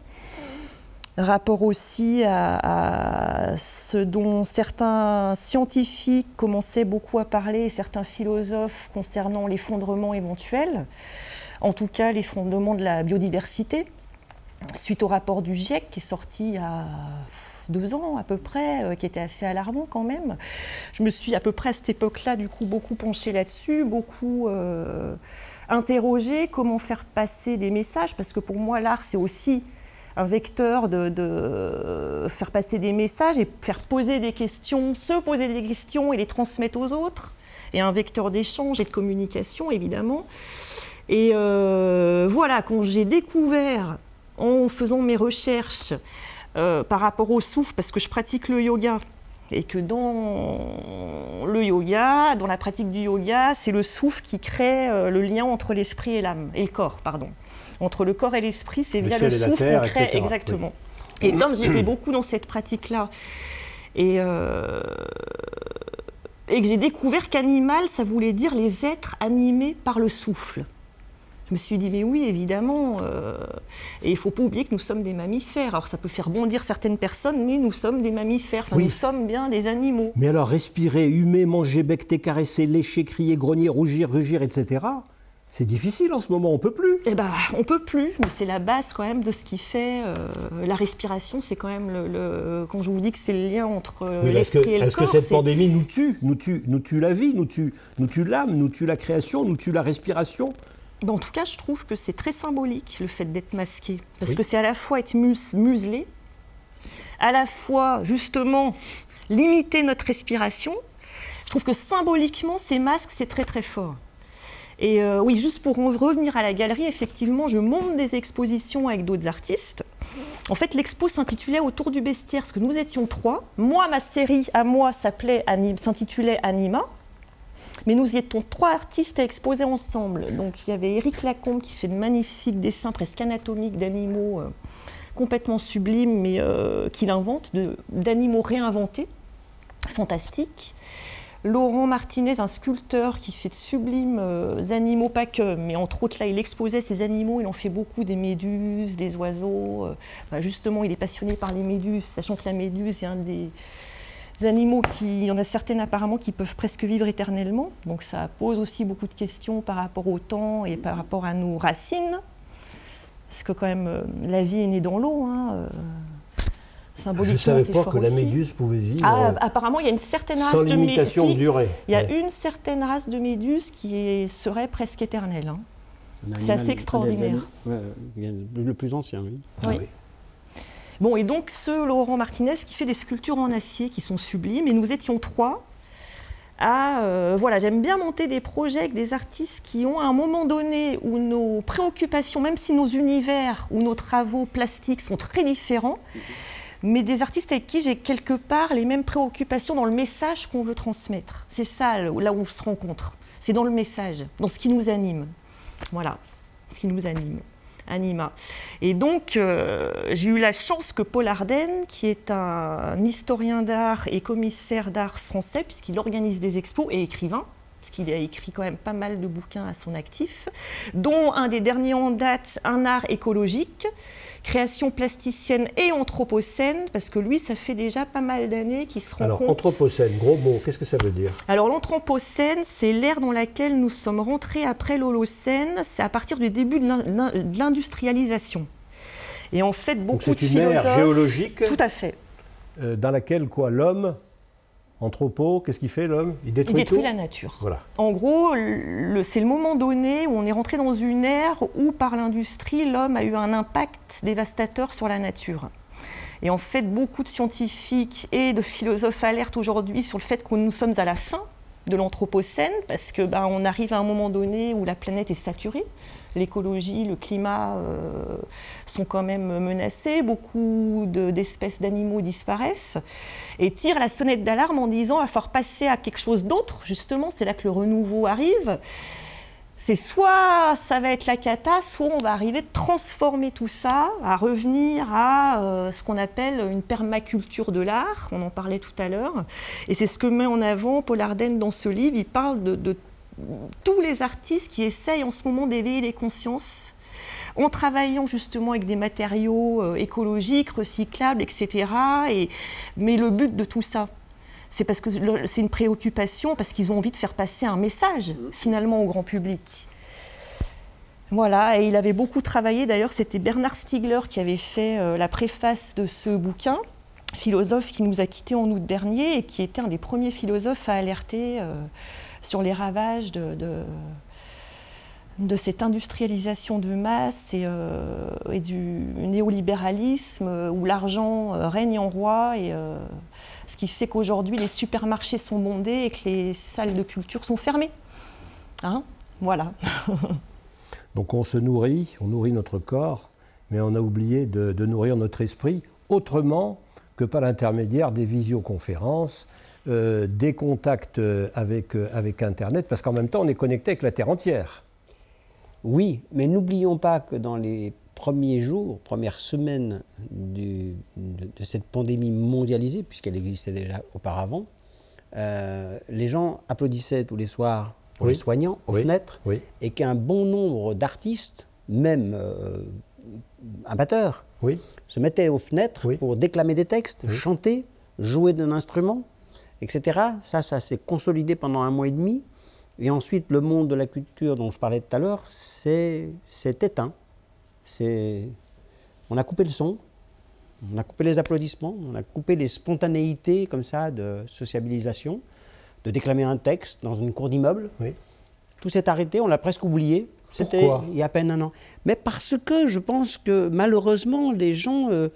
rapport aussi à, ce dont certains scientifiques commençaient beaucoup à parler, certains philosophes concernant l'effondrement éventuel, en tout cas l'effondrement de la biodiversité, suite au rapport du GIEC qui est sorti il y a deux ans à peu près, euh, qui était assez alarmant quand même. Je me suis à peu près à cette époque-là du coup beaucoup penchée là-dessus, beaucoup euh, interrogée comment faire passer des messages, parce que pour moi l'art c'est aussi un vecteur de, faire passer des messages et faire poser des questions, se poser des questions et les transmettre aux autres, et un vecteur d'échange et de communication évidemment. Et euh, voilà, quand j'ai découvert en faisant mes recherches euh, par rapport au souffle, parce que je pratique le yoga, et que dans le yoga, dans la pratique du yoga, c'est le souffle qui crée euh, le lien entre l'esprit et l'âme, et le corps, pardon entre le corps et l'esprit, c'est via le souffle qu'on crée exactement. Et comme j'étais beaucoup dans cette pratique-là, et, euh, et que j'ai découvert qu'animal, ça voulait dire les êtres animés par le souffle. Je me suis dit, mais oui, évidemment. Euh, et il ne faut pas oublier que nous sommes des mammifères. Alors ça peut faire bondir certaines personnes, mais nous sommes des mammifères. Enfin, Nous sommes bien des animaux.
Mais alors respirer, humer, manger, becter, caresser, lécher, crier, grogner, rougir, rugir, etc. C'est difficile en ce moment, on peut plus.
Eh ben, on peut plus, mais c'est la base quand même de ce qui fait euh, la respiration. C'est quand même le, quand je vous dis que c'est le lien entre euh, l'esprit et le corps.
Est-ce que cette pandémie nous tue, nous tue, nous tue la vie, nous tue, nous tue l'âme, nous tue la création, nous tue la respiration?
Ben, En tout cas, je trouve que c'est très symbolique le fait d'être masqué, parce que c'est à la fois être muselé, à la fois justement limiter notre respiration. Je trouve que symboliquement, ces masques, c'est très très fort. Et euh, oui, juste pour revenir à la galerie, effectivement, je monte des expositions avec d'autres artistes. En fait, l'expo s'intitulait Autour du bestiaire, parce que nous étions trois. Moi, ma série à moi s'intitulait Anima. Mais nous y étions trois artistes à exposer ensemble. Donc il y avait Éric Lacombe qui fait de magnifiques dessins presque anatomiques d'animaux euh, complètement sublimes, mais euh, qu'il invente, d'animaux réinventés, fantastiques. Laurent Martinez, un sculpteur qui fait de sublimes euh, animaux, pas que, mais entre autres là, il exposait ces animaux, il en fait beaucoup des méduses, des oiseaux. Euh, justement, il est passionné par les méduses, sachant que la méduse est un des, animaux qui, il y en a certaines apparemment qui peuvent presque vivre éternellement. Donc ça pose aussi beaucoup de questions par rapport au temps et par rapport à nos racines. Parce que quand même, euh, la vie est née dans l'eau. Hein,
je ne savais pas que la méduse pouvait vivre.
Ah, apparemment, il y a une certaine race
de limitation de durée.
Il y a une certaine race de méduse qui serait presque éternelle. Hein. C'est assez extraordinaire.
le plus ancien, oui.
Ah oui. Bon, et donc ce Laurent Martinez qui fait des sculptures en acier qui sont sublimes, et nous étions trois à... Euh, voilà, j'aime bien monter des projets avec des artistes qui ont à un moment donné où nos préoccupations, même si nos univers ou nos travaux plastiques sont très différents, mais des artistes avec qui j'ai quelque part les mêmes préoccupations dans le message qu'on veut transmettre. C'est ça, là où on se rencontre. C'est dans le message, dans ce qui nous anime. Voilà, ce qui nous anime. Anima. Et donc, euh, j'ai eu la chance que Paul Arden, qui est un, historien d'art et commissaire d'art français, puisqu'il organise des expos et écrivain, parce qu'il a écrit quand même pas mal de bouquins à son actif, dont un des derniers en date, Un art écologique, création plasticienne et anthropocène, parce que lui, ça fait déjà pas mal d'années qu'il se rend
Alors,
compte...
anthropocène, gros mot, qu'est-ce que ça veut dire?
Alors l'anthropocène, c'est l'ère dans laquelle nous sommes rentrés après l'Holocène, c'est à partir du début de l'in- l'in- de l'industrialisation. Et en fait,
Donc
beaucoup
c'est
de
une ère
philosophes...
géologique
Tout à fait.
euh, dans laquelle quoi l'homme, anthropo, qu'est-ce qu'il fait l'homme? Il détruit
Il détruit la nature.
Voilà.
En gros, c'est le moment donné où on est rentré dans une ère où, par l'industrie, l'homme a eu un impact dévastateur sur la nature. Et en fait, beaucoup de scientifiques et de philosophes alertent aujourd'hui sur le fait que nous sommes à la fin de l'Anthropocène, parce que ben, on arrive à un moment donné où la planète est saturée. L'écologie, le climat euh, sont quand même menacés, beaucoup de- d'espèces d'animaux disparaissent, et tirent la sonnette d'alarme en disant il va falloir passer à quelque chose d'autre, justement, c'est là que le renouveau arrive. C'est soit ça va être la cata, soit on va arriver à transformer tout ça, à revenir à euh, ce qu'on appelle une permaculture de l'art, on en parlait tout à l'heure, et c'est ce que met en avant Paul Ardenne dans ce livre, il parle de tous les artistes qui essayent en ce moment d'éveiller les consciences en travaillant justement avec des matériaux euh, écologiques, recyclables, etc. Et, mais le but de tout ça, c'est parce que c'est une préoccupation, parce qu'ils ont envie de faire passer un message finalement au grand public. Voilà, et il avait beaucoup travaillé, d'ailleurs c'était Bernard Stiegler qui avait fait euh, la préface de ce bouquin, philosophe qui nous a quittés en août dernier et qui était un des premiers philosophes à alerter euh, sur les ravages de, de- cette industrialisation de masse et, euh, et du néolibéralisme où l'argent euh, règne en roi et euh, ce qui fait qu'aujourd'hui les supermarchés sont bondés et que les salles de culture sont fermées. Hein? Voilà.
Donc on se nourrit, on nourrit notre corps, mais on a oublié de nourrir notre esprit autrement que par l'intermédiaire des visioconférences, euh, des contacts euh, avec, euh, avec Internet, parce qu'en même temps on est connecté avec la Terre entière.
Oui, mais n'oublions pas que dans les premiers jours, premières semaines du- de, de cette pandémie mondialisée, puisqu'elle existait déjà auparavant, euh, les gens applaudissaient tous les soirs pour
Oui.
les soignants aux
Oui.
fenêtres,
Oui.
et qu'un bon nombre d'artistes, même amateurs, se mettaient aux fenêtres pour déclamer des textes, chanter, jouer d'un instrument, etc. Ça, ça s'est consolidé pendant un mois et demi. Et ensuite, le monde de la culture dont je parlais tout à l'heure, c'est c'est éteint. On a coupé le son, on a coupé les applaudissements, on a coupé les spontanéités comme ça de sociabilisation, de déclamer un texte dans une cour d'immeuble.
Oui.
Tout s'est arrêté, on l'a presque oublié. C'était il y a à peine un an. Mais parce que je pense que malheureusement, les gens euh,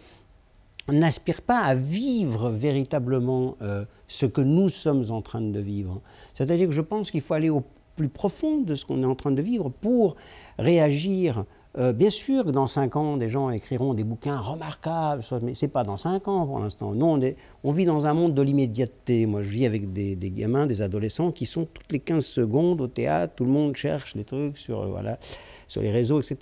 n'aspirent pas à vivre véritablement euh, ce que nous sommes en train de vivre. C'est-à-dire que je pense qu'il faut aller au plus profond de ce qu'on est en train de vivre pour réagir. Euh, bien sûr que dans cinq ans, des gens écriront des bouquins remarquables, mais ce n'est pas dans cinq ans pour l'instant. Nous, on, vit dans un monde de l'immédiateté. Moi, je vis avec des, des gamins, des adolescents qui sont toutes les 15 secondes au théâtre, tout le monde cherche des trucs sur, euh, voilà, sur les réseaux, etc.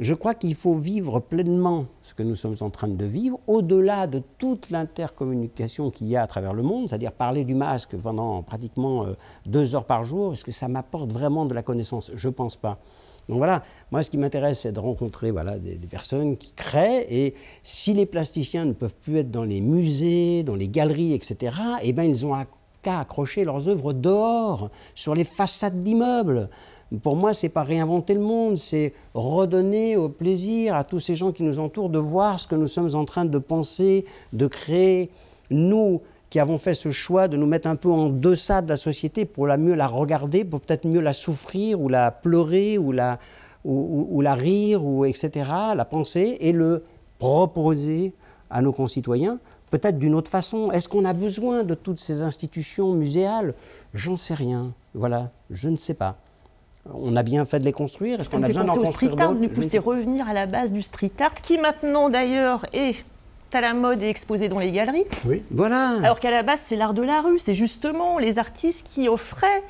Je crois qu'il faut vivre pleinement ce que nous sommes en train de vivre, au-delà de toute l'intercommunication qu'il y a à travers le monde, c'est-à-dire parler du masque pendant pratiquement euh, deux heures par jour, est-ce que ça m'apporte vraiment de la connaissance? Je ne pense pas. Donc voilà, moi ce qui m'intéresse, c'est de rencontrer voilà, des, des personnes qui créent, et si les plasticiens ne peuvent plus être dans les musées, dans les galeries, etc., eh ben, ils ont qu'à accrocher leurs œuvres dehors, sur les façades d'immeubles. Pour moi, c'est pas réinventer le monde, c'est redonner au plaisir à tous ces gens qui nous entourent de voir ce que nous sommes en train de penser, de créer. Nous qui avons fait ce choix de nous mettre un peu en deçà de la société pour la mieux la regarder, pour peut-être mieux la souffrir ou la pleurer ou la, ou, la rire, ou etc., la penser et le proposer à nos concitoyens, peut-être d'une autre façon. Est-ce qu'on a besoin de toutes ces institutions muséales? J'en sais rien. Voilà, je ne sais pas. On a bien fait de les construire. Est-ce qu'on a besoin d'en construire
street art,
d'autres
du coup, c'est revenir à la base du street art, qui maintenant d'ailleurs est à la mode et exposé dans les galeries.
Oui.
Voilà.
Alors qu'à la base, c'est l'art de la rue, c'est justement les artistes qui offraient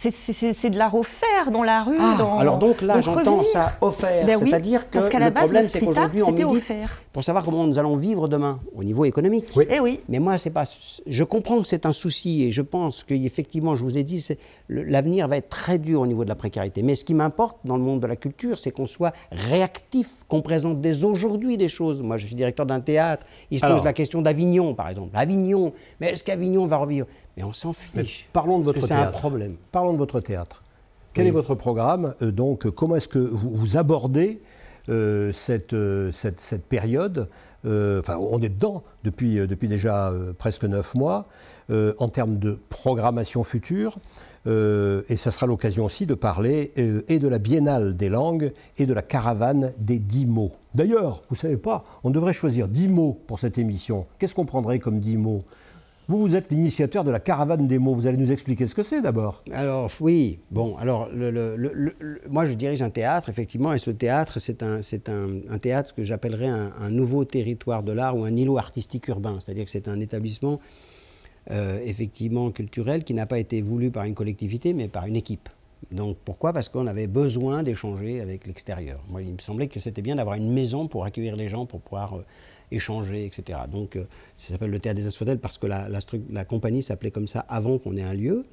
c'est de la refaire dans la rue.
Ah,
dans,
alors donc là, j'entends ça offert.
Ben
C'est-à-dire que le problème, c'est qu'aujourd'hui, on médite
offert.
pour savoir comment nous allons vivre demain au niveau économique.
Oui. Eh oui.
Mais moi, c'est pas. Je comprends que c'est un souci et je pense qu'effectivement, je vous ai dit, l'avenir va être très dur au niveau de la précarité. Mais ce qui m'importe dans le monde de la culture, c'est qu'on soit réactif, qu'on présente dès aujourd'hui des choses. Moi, je suis directeur d'un théâtre. Il se pose la question d'Avignon, par exemple. Avignon, mais est-ce qu'Avignon va revivre? Mais on s'en fiche.
parlons de votre théâtre.
C'est un problème.
Parlons de votre théâtre. Quel est votre programme euh, Donc, comment est-ce que vous, abordez euh, cette, euh, cette, cette, période Enfin, on est dedans depuis, depuis déjà presque neuf mois en termes de programmation future. et ça sera l'occasion aussi de parler et de la Biennale des langues et de la caravane des dix mots. D'ailleurs, vous ne savez pas, on devrait choisir dix mots pour cette émission. Qu'est-ce qu'on prendrait comme dix mots? Vous, vous êtes l'initiateur de la caravane des mots. Vous allez nous expliquer ce que c'est d'abord.
Alors, oui. Bon, alors, moi, je dirige un théâtre, effectivement, et ce théâtre, c'est un, un, théâtre que j'appellerais un, nouveau territoire de l'art ou un îlot artistique urbain. C'est-à-dire que c'est un établissement, euh, effectivement, culturel qui n'a pas été voulu par une collectivité, mais par une équipe. Donc pourquoi? Parce qu'on avait besoin d'échanger avec l'extérieur. Moi, il me semblait que c'était bien d'avoir une maison pour accueillir les gens, pour pouvoir euh, échanger, etc. Donc, euh, ça s'appelle le Théâtre des Asphodèles parce que la, la, compagnie s'appelait comme ça avant qu'on ait un lieu.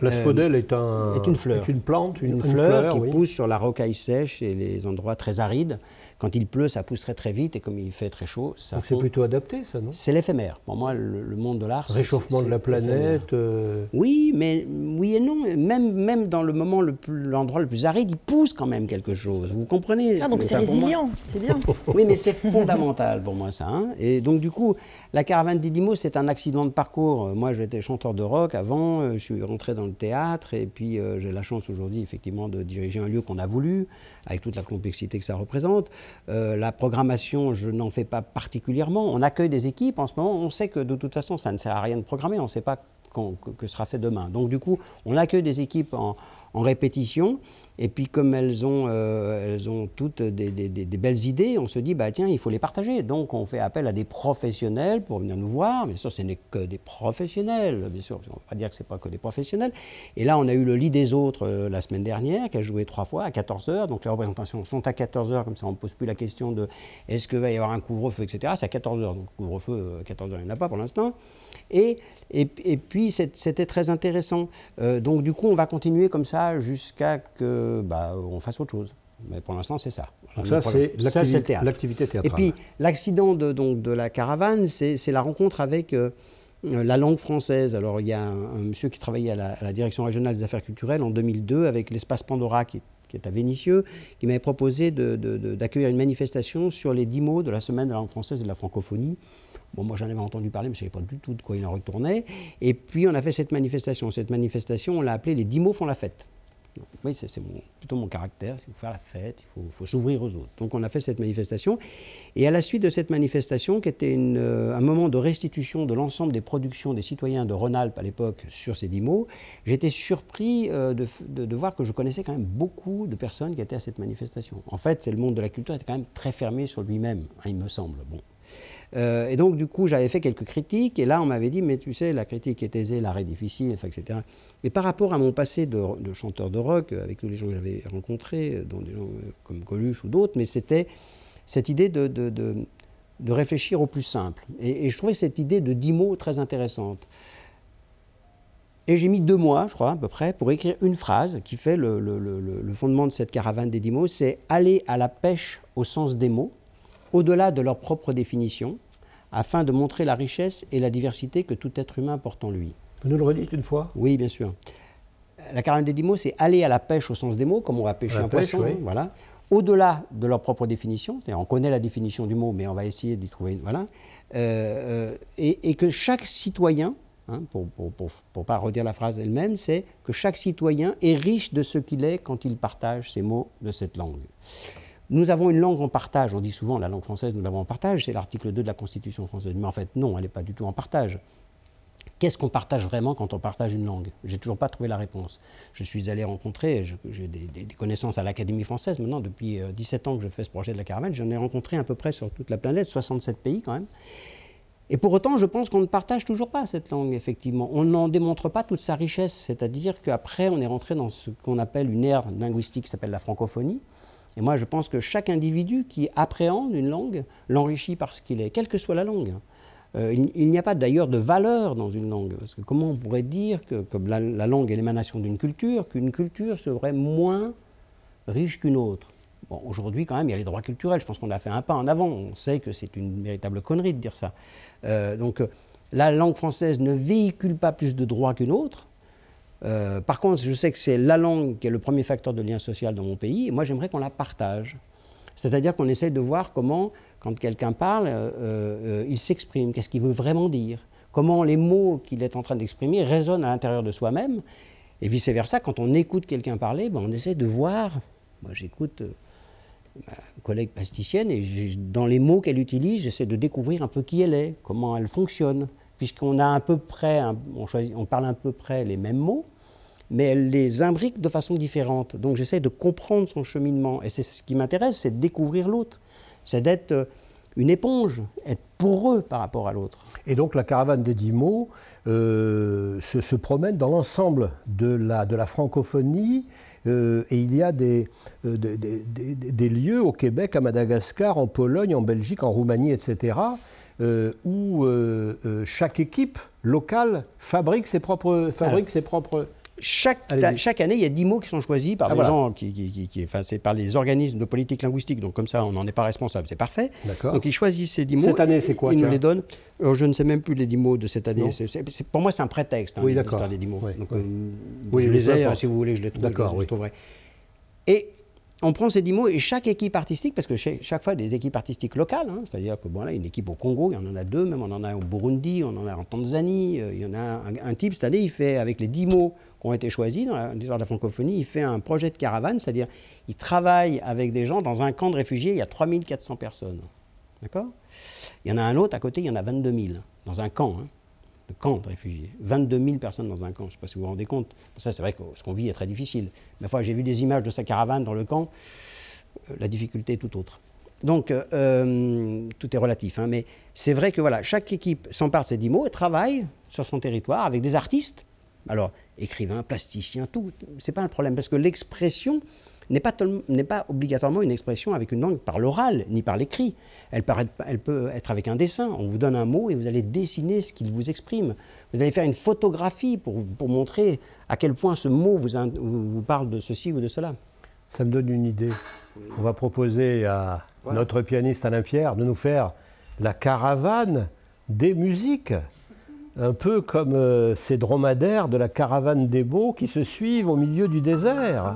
L'asphodèle est, un,
est une fleur.
Est une plante,
une, fleur, qui pousse sur la rocaille sèche et les endroits très arides. Quand il pleut, ça pousserait très vite et comme il fait très chaud, ça.
C'est plutôt adapté, ça, non?
C'est l'éphémère. Pour moi, le, monde de l'art.
Réchauffement de la planète.
Euh, oui, mais oui et non. Même, même dans le moment l'endroit le, plus aride, il pousse quand même quelque chose. Vous comprenez
Ah, donc c'est résilient, c'est bien.
oui, mais c'est fondamental pour moi, ça. Hein. et donc, du coup, la caravane d'Idimo, c'est un accident de parcours. Moi, j'étais chanteur de rock avant, euh, je suis rentré dans le théâtre et puis euh, j'ai la chance aujourd'hui, effectivement, de diriger un lieu qu'on a voulu, avec toute la complexité que ça représente. Euh, la programmation, je n'en fais pas particulièrement. On accueille des équipes en ce moment. On sait que de toute façon, ça ne sert à rien de programmer. On ne sait pas que, que sera fait demain. Donc du coup, on accueille des équipes en, en répétition. Et puis comme elles ont, euh, elles ont toutes des, belles idées, on se dit, bah, tiens, il faut les partager. Donc on fait appel à des professionnels pour venir nous voir. Bien sûr, ce n'est que des professionnels. Bien sûr, on ne va pas dire que ce n'est pas que des professionnels. Et là, on a eu le lit des autres euh, la semaine dernière, qui a joué trois fois à 14h. Donc les représentations sont à 14h, comme ça on ne pose plus la question de est-ce qu'il va y avoir un couvre-feu, etc. C'est à 14h. Donc couvre-feu, à 14h, il n'y en a pas pour l'instant. Et, et, puis c'était très intéressant. Euh, donc du coup, on va continuer comme ça jusqu'à que bah, on fasse autre chose. Mais pour l'instant, c'est ça.
Donc ça, c'est l'activité théâtrale.
Et puis, l'accident de, donc, de la caravane, c'est la rencontre avec euh, la langue française. Alors, il y a un, monsieur qui travaillait à la, Direction régionale des affaires culturelles en 2002 avec l'espace Pandora qui, est à Vénissieux, qui m'avait proposé d'accueillir une manifestation sur les dix mots de la semaine de la langue française et de la francophonie. Bon, moi j'en avais entendu parler, mais je ne savais pas du tout de quoi il en retournait. Et puis on a fait cette manifestation. Cette manifestation, on l'a appelée Les dix mots font la fête. Oui, c'est plutôt mon caractère, il faut faire la fête, il faut, s'ouvrir aux autres. Donc on a fait cette manifestation. Et à la suite de cette manifestation, qui était euh, un moment de restitution de l'ensemble des productions des citoyens de Rhône-Alpes à l'époque sur ces dix mots, j'étais surpris euh, de, voir que je connaissais quand même beaucoup de personnes qui étaient à cette manifestation. En fait, c'est le monde de la culture était quand même très fermé sur lui-même, hein, il me semble. Bon. Euh, et donc, du coup, j'avais fait quelques critiques, et là, on m'avait dit, mais tu sais, la critique est aisée, l'arrêt difficile, etc. Et par rapport à mon passé de, chanteur de rock, avec tous les gens que j'avais rencontrés, dont des gens euh, comme Coluche ou d'autres, mais c'était cette idée de, réfléchir au plus simple. Et, je trouvais cette idée de dix mots très intéressante. Et j'ai mis deux mois, je crois, à peu près, pour écrire une phrase qui fait le, le fondement de cette caravane des dix mots, c'est aller à la pêche au sens des mots au-delà de leur propre définition, afin de montrer la richesse et la diversité que tout être humain porte en lui.
Vous nous le redites une fois?
Oui, bien sûr. La caravane des dix mots, c'est aller à la pêche au sens des mots, comme on va pêcher un poisson, voilà, au-delà de leur propre définition, c'est-à-dire on connaît la définition du mot, mais on va essayer d'y trouver une, voilà, euh, euh, et, que chaque citoyen, hein, pour ne pas redire la phrase elle-même, c'est que chaque citoyen est riche de ce qu'il est quand il partage ces mots de cette langue. Nous avons une langue en partage. On dit souvent la langue française, nous l'avons en partage. C'est l'article 2 de la Constitution française. Mais en fait, non, elle n'est pas du tout en partage. Qu'est-ce qu'on partage vraiment quand on partage une langue? J'ai toujours pas trouvé la réponse. Je suis allé rencontrer, j'ai des, connaissances à l'Académie française maintenant, depuis 17 euh, ans que je fais ce projet de la caravane, j'en ai rencontré à peu près sur toute la planète, 67 pays quand même. Et pour autant, je pense qu'on ne partage toujours pas cette langue, effectivement. On n'en démontre pas toute sa richesse, c'est-à-dire qu'après, on est rentré dans ce qu'on appelle une ère linguistique qui s'appelle la francophonie. Et moi, je pense que chaque individu qui appréhende une langue l'enrichit parce qu'il est, quelle que soit la langue. Euh, il, n'y a pas d'ailleurs de valeur dans une langue. Parce que comment on pourrait dire que comme la, langue est l'émanation d'une culture, qu'une culture serait moins riche qu'une autre? Bon, aujourd'hui, quand même, il y a les droits culturels. Je pense qu'on a fait un pas en avant. On sait que c'est une véritable connerie de dire ça. Euh, donc, la langue française ne véhicule pas plus de droits qu'une autre. Euh, par contre, je sais que c'est la langue qui est le premier facteur de lien social dans mon pays. Et moi, j'aimerais qu'on la partage. C'est-à-dire qu'on essaye de voir comment, quand quelqu'un parle, euh, euh, il s'exprime, qu'est-ce qu'il veut vraiment dire, comment les mots qu'il est en train d'exprimer résonnent à l'intérieur de soi-même, et vice-versa, quand on écoute quelqu'un parler, ben, on essaie de voir, moi j'écoute ma collègue plasticienne, et dans les mots qu'elle utilise, j'essaie de découvrir un peu qui elle est, comment elle fonctionne, puisqu'on a peu près, on, parle un peu près les mêmes mots, mais elle les imbrique de façon différente. Donc j'essaie de comprendre son cheminement. Et c'est ce qui m'intéresse, c'est de découvrir l'autre. C'est d'être euh, une éponge, être poreux par rapport à l'autre.
Et donc la caravane des dix mots euh, se, promène dans l'ensemble de la, francophonie. Euh, et il y a des, lieux au Québec, à Madagascar, en Pologne, en Belgique, en Roumanie, etc., où chaque équipe locale fabrique ses propres, fabrique ses propres
chaque, chaque, année, il y a 10 mots qui sont choisis par ah, des gens, qui, qui, enfin, c'est par les organismes de politique linguistique, donc comme ça, on n'en est pas responsable, c'est parfait. Donc ils choisissent ces 10 mots.
Cette année, c'est quoi
Ils nous les donnent. je ne sais même plus les 10 mots de cette année. pour moi, c'est un prétexte, hein,
oui,
l'histoire des 10 mots. Donc, euh, je les ai, si vous voulez, je les, trouve, je les trouverai. Et on prend ces dix mots et chaque équipe artistique, parce que chaque fois des équipes artistiques locales, hein, c'est-à-dire que bon, là, une équipe au Congo, il y en a deux, même on en a au Burundi, on en a en Tanzanie, euh, il y en a un, type cette année, il fait avec les dix mots qui ont été choisis dans l'histoire de la francophonie, il fait un projet de caravane, c'est-à-dire il travaille avec des gens dans un camp de réfugiés, il y a 3400 personnes. D'accord? Il y en a un autre à côté, il y en a 22 000 dans un camp. Hein de camps de réfugiés. 22 000 personnes dans un camp, je ne sais pas si vous vous rendez compte. Ça, c'est vrai que ce qu'on vit est très difficile. Mais fois, j'ai vu des images de sa caravane dans le camp, euh, la difficulté est tout autre. Donc, euh, euh, tout est relatif. Hein, mais c'est vrai que voilà, chaque équipe s'empare de ces dix mots et travaille sur son territoire avec des artistes. Alors, écrivains, plasticiens, tout. C'est pas un problème parce que l'expression, n'est pas, pas, obligatoirement une expression avec une langue par l'oral, ni par l'écrit. Elle, elle, peut être avec un dessin. On vous donne un mot et vous allez dessiner ce qu'il vous exprime. Vous allez faire une photographie pour, pour montrer à quel point ce mot vous, vous, parle de ceci ou de cela.
Ça me donne une idée. On va proposer à notre pianiste Alain Pierre de nous faire la caravane des musiques un peu comme euh, ces dromadaires de la caravane des beaux qui se suivent au milieu du désert.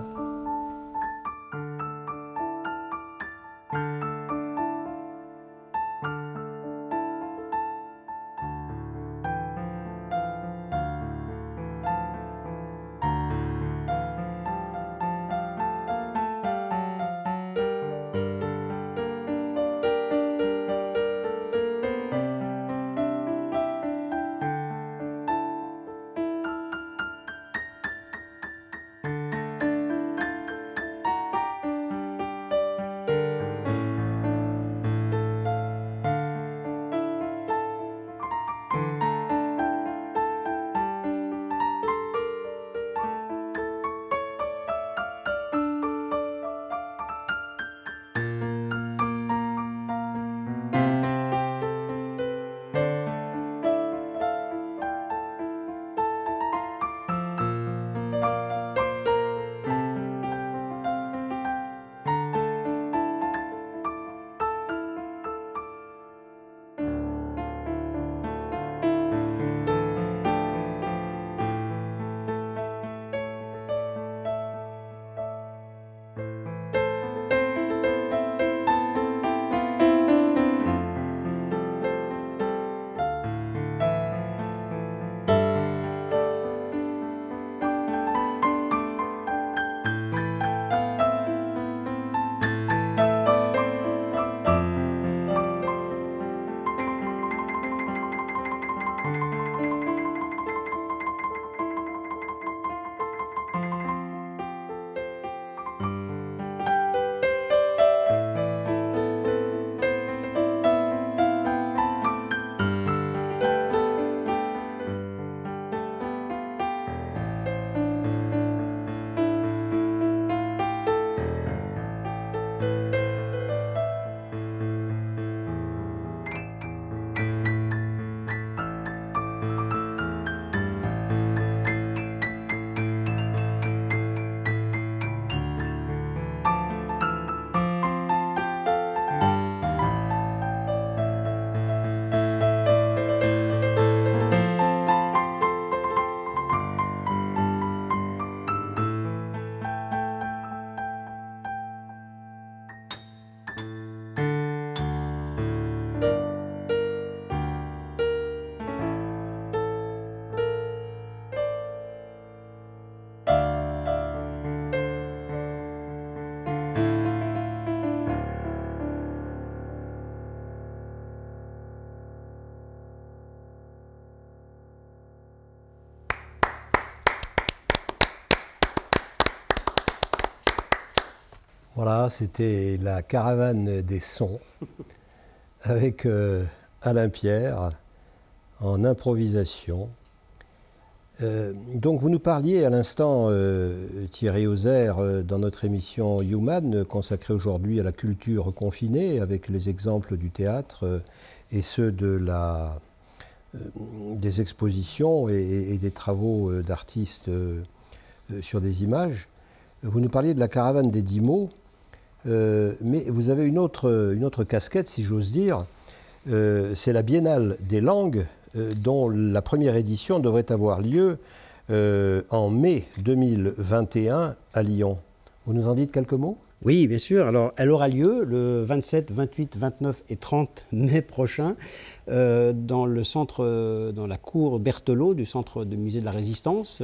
Voilà, c'était la caravane des sons avec euh, Alain Pierre en improvisation. Euh, donc vous nous parliez à l'instant, euh, Thierry Auzer, dans notre émission Human, consacrée aujourd'hui à la culture confinée, avec les exemples du théâtre et ceux des expositions et des travaux d'artistes sur des images. Vous nous parliez de la caravane des dix mots. Euh, mais vous avez une autre, une autre casquette, si j'ose dire. Euh, c'est la Biennale des langues, euh, dont la première édition devrait avoir lieu en mai 2021 à Lyon. Vous nous en dites quelques mots?
Oui, bien sûr. Alors, elle aura lieu le 27, 28, 29 et 30 mai prochain dans le centre, dans la cour Berthelot du centre de musée de la Résistance.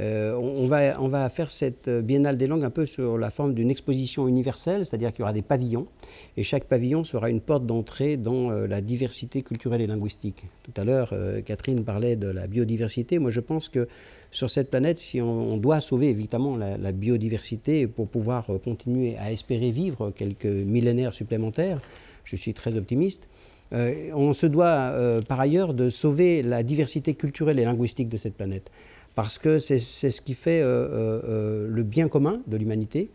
On, va, on, va, faire cette Biennale des langues un peu sur la forme d'une exposition universelle, c'est-à-dire qu'il y aura des pavillons, et chaque pavillon sera une porte d'entrée dans euh, la diversité culturelle et linguistique. Tout à l'heure, euh, Catherine parlait de la biodiversité. Moi, je pense que sur cette planète, si on, doit sauver évidemment la, biodiversité pour pouvoir continuer à espérer vivre quelques millénaires supplémentaires, je suis très optimiste. on se doit par ailleurs de sauver la diversité culturelle et linguistique de cette planète parce que c'est ce qui fait euh, euh, euh, le bien commun de l'humanité.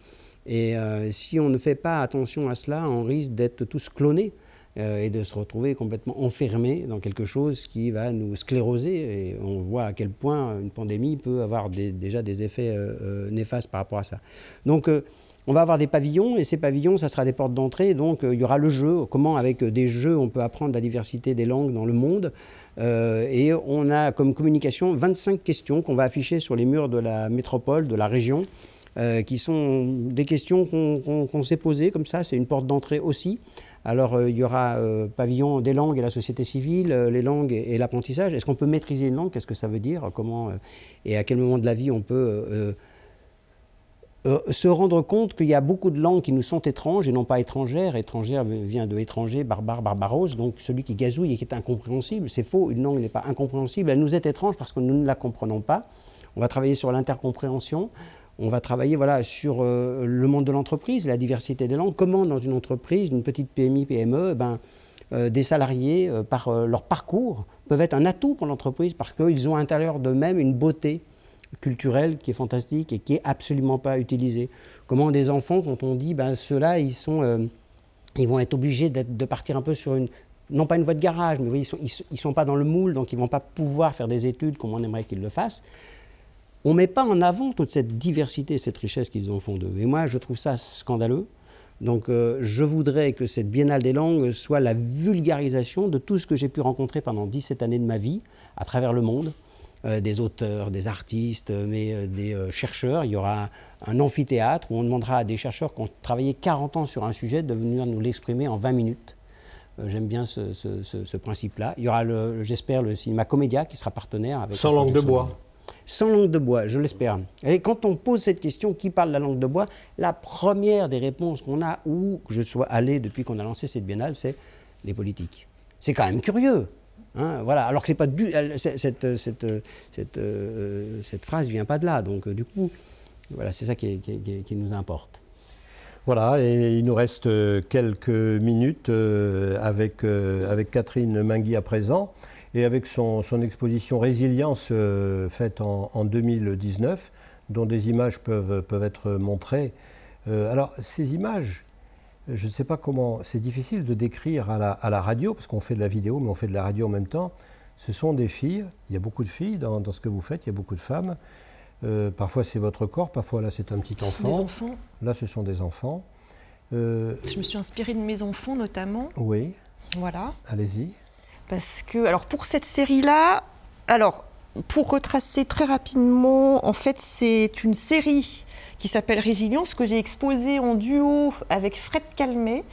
Et si on ne fait pas attention à cela, on risque d'être tous clonés et de se retrouver complètement enfermés dans quelque chose qui va nous scléroser. Et on voit à quel point une pandémie peut avoir déjà des effets néfastes par rapport à ça. Donc, on va avoir des pavillons, et ces pavillons, ça sera des portes d'entrée. Donc, il y aura le jeu, comment avec des jeux on peut apprendre la diversité des langues dans le monde. Euh, et on a comme communication 25 questions qu'on va afficher sur les murs de la métropole, de la région, euh, qui sont des questions qu'on s'est posées comme ça. C'est une porte d'entrée aussi. Alors, euh, il y aura pavillon des langues et la société civile, les langues et, l'apprentissage. Est-ce qu'on peut maîtriser une langue? Qu'est-ce que ça veut dire? Comment et à quel moment de la vie on peut euh, se rendre compte qu'il y a beaucoup de langues qui nous sont étranges et non pas étrangères. Étrangère vient de étranger, barbare, barbaros, donc celui qui gazouille et qui est incompréhensible. C'est faux, une langue n'est pas incompréhensible, elle nous est étrange parce que nous ne la comprenons pas. On va travailler sur l'intercompréhension, on va travailler voilà, sur euh, le monde de l'entreprise, la diversité des langues. Comment dans une entreprise, une petite PMI, PME, eh ben, euh, des salariés, par leur parcours, peuvent être un atout pour l'entreprise parce qu'ils ont à l'intérieur d'eux-mêmes une beauté culturel qui est fantastique et qui est absolument pas utilisé. Comment des enfants, quand on dit, ben ceux-là, ils sont, euh, ils vont être obligés de partir un peu sur une, non pas une voie de garage, mais ils sont, ils, sont pas dans le moule, donc ils vont pas pouvoir faire des études comme on aimerait qu'ils le fassent. On met pas en avant toute cette diversité, cette richesse qu'ils ont fond d'eux. Et moi, je trouve ça scandaleux. Donc, euh, je voudrais que cette Biennale des langues soit la vulgarisation de tout ce que j'ai pu rencontrer pendant 17 années de ma vie à travers le monde. Euh, des auteurs, des artistes, mais euh, des euh, chercheurs. Il y aura un amphithéâtre où on demandera à des chercheurs qui ont travaillé 40 ans sur un sujet de venir nous l'exprimer en 20 minutes. J'aime bien ce, principe-là. Il y aura, j'espère, le cinéma Comédia qui sera partenaire. Avec
Sans langue de bois.
Sans langue de bois, je l'espère. Et quand on pose cette question, qui parle la langue de bois La première des réponses qu'on a, où je sois allé depuis qu'on a lancé cette biennale, c'est les politiques. C'est quand même curieux. Hein, voilà, alors que c'est pas cette, cette, cette, euh, cette, phrase vient pas de là. Donc, euh, du coup, voilà, c'est ça qui, qui, nous importe.
Voilà, et il nous reste euh, quelques minutes avec, avec Catherine Mingui à présent et avec son, son exposition Résilience faite en, en, 2019, dont des images peuvent, peuvent être montrées. alors, ces images, je ne sais pas comment, c'est difficile de décrire à la, radio, parce qu'on fait de la vidéo, mais on fait de la radio en même temps. Ce sont des filles, il y a beaucoup de filles dans, ce que vous faites, il y a beaucoup de femmes. Euh, parfois c'est votre corps, parfois là c'est un petit enfant.
Des enfants
Là ce sont des enfants.
Euh, je me suis inspirée de mes enfants notamment.
Oui.
Voilà.
Allez-y.
Parce que, alors pour cette série-là, alors pour retracer très rapidement, en fait c'est une série qui s'appelle Résilience, que j'ai exposé en duo avec Fred Calmet.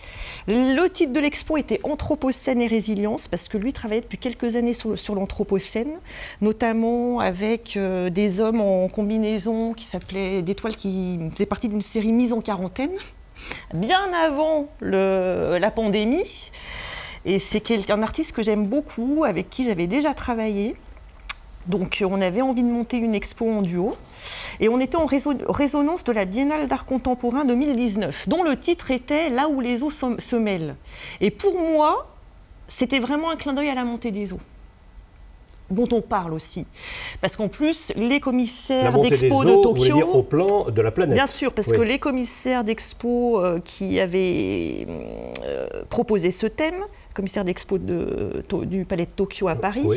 Le titre de l'expo était Anthropocène et résilience, parce que lui travaillait depuis quelques années sur, l'Anthropocène, notamment avec euh, des hommes en combinaison qui s'appelaient des toiles qui faisaient partie d'une série mise en quarantaine, bien avant la pandémie. Et c'est un artiste que j'aime beaucoup, avec qui j'avais déjà travaillé Donc on avait envie de monter une expo en duo. Et on était en résonance de la Biennale d'art contemporain 2019, dont le titre était Là où les eaux se mêlent. Et pour moi, c'était vraiment un clin d'œil à la montée des eaux dont on parle aussi. Parce qu'en plus, les commissaires d'expo de Tokyo...
Dire au plan de la planète.
Bien sûr, parce que les commissaires d'expo euh, qui avaient euh, proposé ce thème commissaire d'expo du Palais de Tokyo à Paris,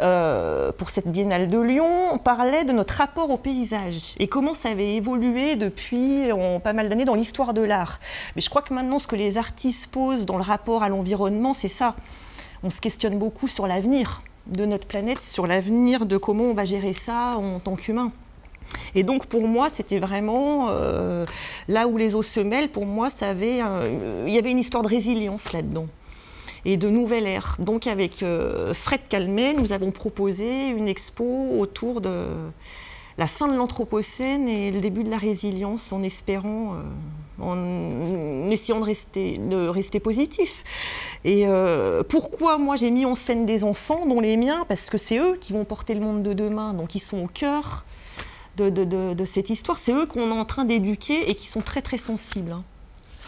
euh, pour cette Biennale de Lyon, on parlait de notre rapport au paysage et comment ça avait évolué depuis en pas mal d'années dans l'histoire de l'art. Mais je crois que maintenant, ce que les artistes posent dans le rapport à l'environnement, c'est ça. On se questionne beaucoup sur l'avenir de notre planète, sur l'avenir de comment on va gérer ça en tant qu'humain. Et donc pour moi, c'était vraiment euh, là où les eaux se mêlent. Pour moi, ça avait, il y avait une histoire de résilience là-dedans et de nouvelle ère. Donc avec euh, Fred Calmet, nous avons proposé une expo autour de la fin de l'Anthropocène et le début de la résilience en espérant, euh, en essayant de rester, de rester positif. Et euh, pourquoi moi j'ai mis en scène des enfants, dont les miens, parce que c'est eux qui vont porter le monde de demain, donc ils sont au cœur de, cette histoire, c'est eux qu'on est en train d'éduquer et qui sont très très sensibles. Hein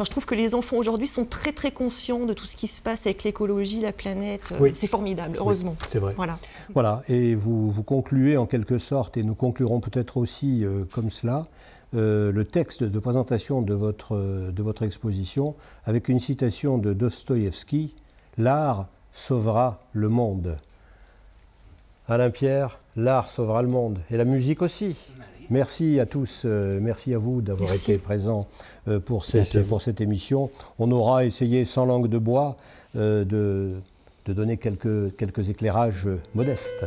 je trouve que les enfants aujourd'hui sont très très conscients de tout ce qui se passe avec l'écologie, la planète. C'est formidable, heureusement.
c'est vrai.
Voilà.
Voilà. Et vous, vous concluez en quelque sorte, et nous conclurons peut-être aussi euh, comme cela, euh, le texte de présentation de votre, de votre exposition avec une citation de Dostoïevski L'art sauvera le monde. Alain Pierre, l'art sauvera le monde. Et la musique aussi. Merci à tous, euh, merci à vous d'avoir été présents euh, pour, cette, pour cette émission. On aura essayé, sans langue de bois, euh, de, de, donner quelques, quelques éclairages modestes.